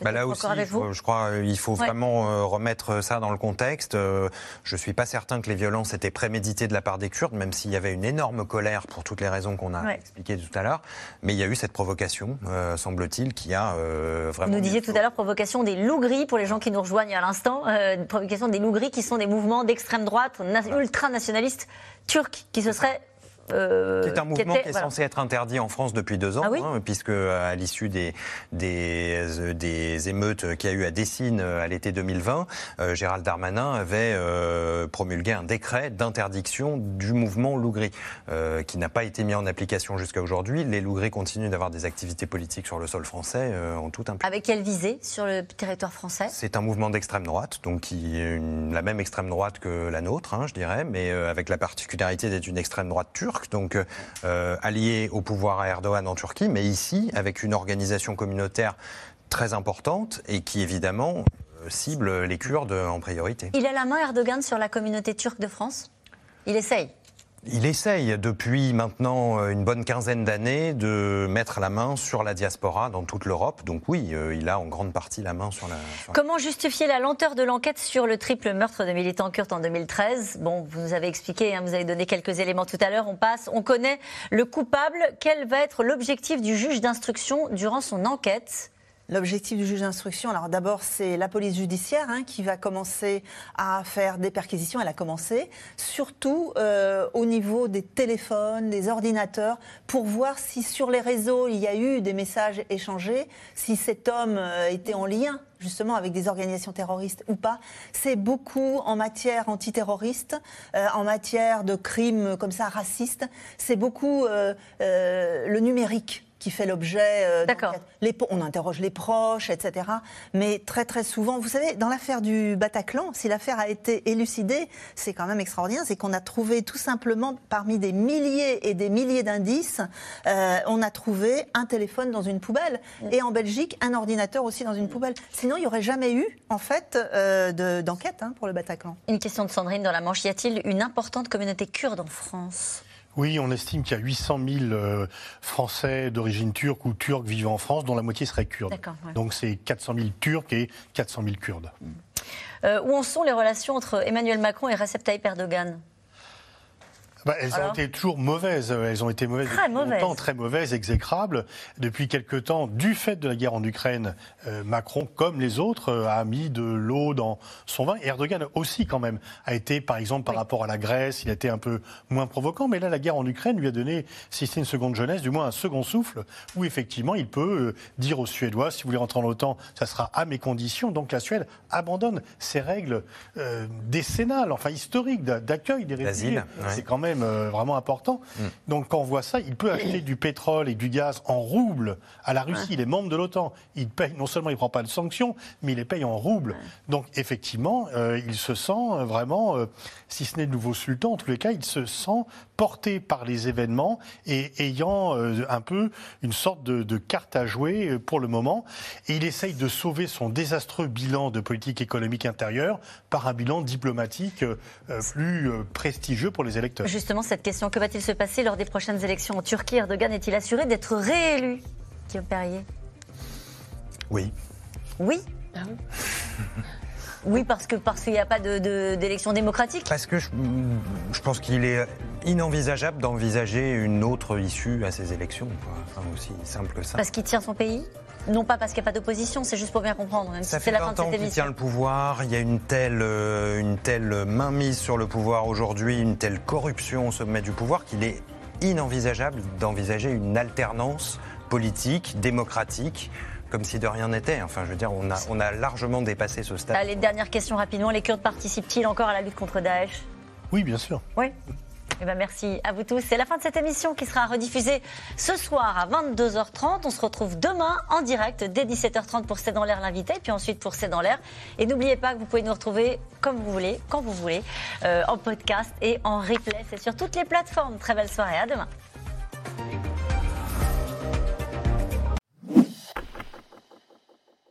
Bah là aussi,
avec vous
je crois euh, il faut
Ouais.
vraiment euh, remettre ça dans le contexte. Euh, je ne suis pas certain que les violences étaient préméditées de la part des Kurdes, même s'il y avait une énorme colère pour toutes les raisons qu'on a
Ouais.
expliquées tout à l'heure. Mais il y a eu cette provocation, euh, semble-t-il, qui a euh,
Vous
vraiment...
nous disiez tout à l'heure provocation des loups gris pour les gens qui nous rejoignent à l'instant. Euh, provocation des loups gris qui sont des mouvements d'extrême droite, na- ultranationalistes turcs qui se seraient. Euh,
C'est un mouvement qui est
voilà.
censé être interdit en France depuis deux ans,
Ah oui
hein, puisque à l'issue des, des, euh, des émeutes qu'il y a eu à Dessine euh, à l'été 2020, euh, Gérald Darmanin avait euh, promulgué un décret d'interdiction du mouvement Lougri, euh, qui n'a pas été mis en application jusqu'à aujourd'hui. Les Lougris continuent d'avoir des activités politiques sur le sol français en toute impunité.
Avec quelle visée sur le territoire français?
C'est un mouvement d'extrême droite, donc qui est une- la même extrême droite que la nôtre, hein, je dirais, mais avec la particularité d'être une extrême droite turque, donc euh, alliée au pouvoir à Erdogan en Turquie, mais ici avec une organisation communautaire très importante et qui évidemment euh, cible les Kurdes en priorité.
Il a la main, Erdogan, sur la communauté turque de France? Il essaye?
Il essaye depuis maintenant euh, une bonne quinzaine d'années de mettre la main sur la diaspora dans toute l'Europe. Donc oui, euh, il a en grande partie la main sur la...
Comment justifier la lenteur de l'enquête sur le triple meurtre de militants kurdes en 2013 Bon, vous nous avez expliqué, hein, vous avez donné quelques éléments tout à l'heure. On passe, on connaît le coupable. Quel va être l'objectif du juge d'instruction durant son enquête?
L'objectif du juge d'instruction, alors d'abord, c'est la police judiciaire hein, qui va commencer à faire des perquisitions. Elle a commencé, surtout euh, au niveau des téléphones, des ordinateurs, pour voir si sur les réseaux il y a eu des messages échangés, si cet homme euh, était en lien justement avec des organisations terroristes ou pas. C'est beaucoup en matière antiterroriste, euh, en matière de crimes comme ça racistes. C'est beaucoup le numérique qui fait l'objet. euh. Les po- on interroge les proches, etc. Mais très très souvent, vous savez, dans l'affaire du Bataclan, si l'affaire a été élucidée, c'est quand même extraordinaire, c'est qu'on a trouvé tout simplement parmi des milliers et des milliers d'indices, euh, on a trouvé un téléphone dans une poubelle et en Belgique un ordinateur aussi dans une poubelle. Sinon, il n'y aurait jamais eu en fait euh, de- d'enquête hein, pour le Bataclan.
Une question de Sandrine dans la Manche. Y a-t-il une importante communauté kurde en France?
Oui, on estime qu'il y a 800 000 euh, Français d'origine turque ou turque vivant en France, dont la moitié serait kurde.
Ouais.
Donc c'est 400 000 Turcs et 400 000 Kurdes.
Euh, Où en sont les relations entre Emmanuel Macron et Recep Tayyip Erdogan?
Bah, elles
Alors
ont été toujours mauvaises. Euh, Elles ont été mauvaises
Très
depuis
mauvaises.
longtemps, très mauvaises, exécrables. Depuis quelque temps, du fait de la guerre en Ukraine, euh, Macron, comme les autres, euh, a mis de l'eau dans son vin. Et Erdogan aussi, quand même, a été, par exemple, par rapport à la Grèce, il a été un peu moins provoquant. Mais là, la guerre en Ukraine lui a donné, si c'est une seconde jeunesse, du moins un second souffle, où effectivement, il peut euh, dire aux Suédois, si vous voulez rentrer en l'OTAN, ça sera à mes conditions. Donc la Suède abandonne ses règles euh, décennales, enfin historiques, d'a- d'accueil des réfugiés.
D'asile, ouais.
C'est quand même même vraiment important. Mm. Donc quand on voit ça, il peut acheter du pétrole et du gaz en roubles à la Russie. Il est membre de l'OTAN. Il paye, non seulement il ne prend pas de sanctions, mais il les paye en roubles. Donc effectivement, il se sent vraiment, si ce n'est le nouveau sultan, en tous les cas, il se sent porté par les événements et ayant un peu une sorte de, de carte à jouer pour le moment. Et il essaye de sauver son désastreux bilan de politique économique intérieure par un bilan diplomatique euh, plus euh, prestigieux pour les électeurs.
Justement, cette question, que va-t-il se passer lors des prochaines élections en Turquie? Erdogan est-il assuré d'être réélu? Guillaume Perrier
Oui.
Oui ah Oui, parce que parce qu'il n'y a pas d'élection démocratique.
Parce que je, pense qu'il est inenvisageable d'envisager une autre issue à ces élections. Enfin, aussi simple que ça.
Parce qu'il tient son pays? Non pas parce qu'il n'y a pas d'opposition, c'est juste pour bien comprendre.
ça fait la 20 ans qu'il tient le pouvoir, il y a une telle, euh, une telle mainmise sur le pouvoir aujourd'hui, une telle corruption au sommet du pouvoir qu'il est inenvisageable d'envisager une alternance politique, démocratique, comme si de rien n'était. Enfin, je veux dire, on a, on a largement dépassé ce stade.
Allez, dernière question rapidement. Les Kurdes participent-ils encore à la lutte contre Daesh?
Oui, bien sûr.
Oui. Eh ben merci à vous tous. C'est la fin de cette émission qui sera rediffusée ce soir à 22h30. On se retrouve demain en direct dès 17h30 pour C'est dans l'air l'invité, puis ensuite pour C'est dans l'air. Et n'oubliez pas que vous pouvez nous retrouver comme vous voulez, quand vous voulez, euh, en podcast et en replay. C'est sur toutes les plateformes. Très belle soirée. À demain.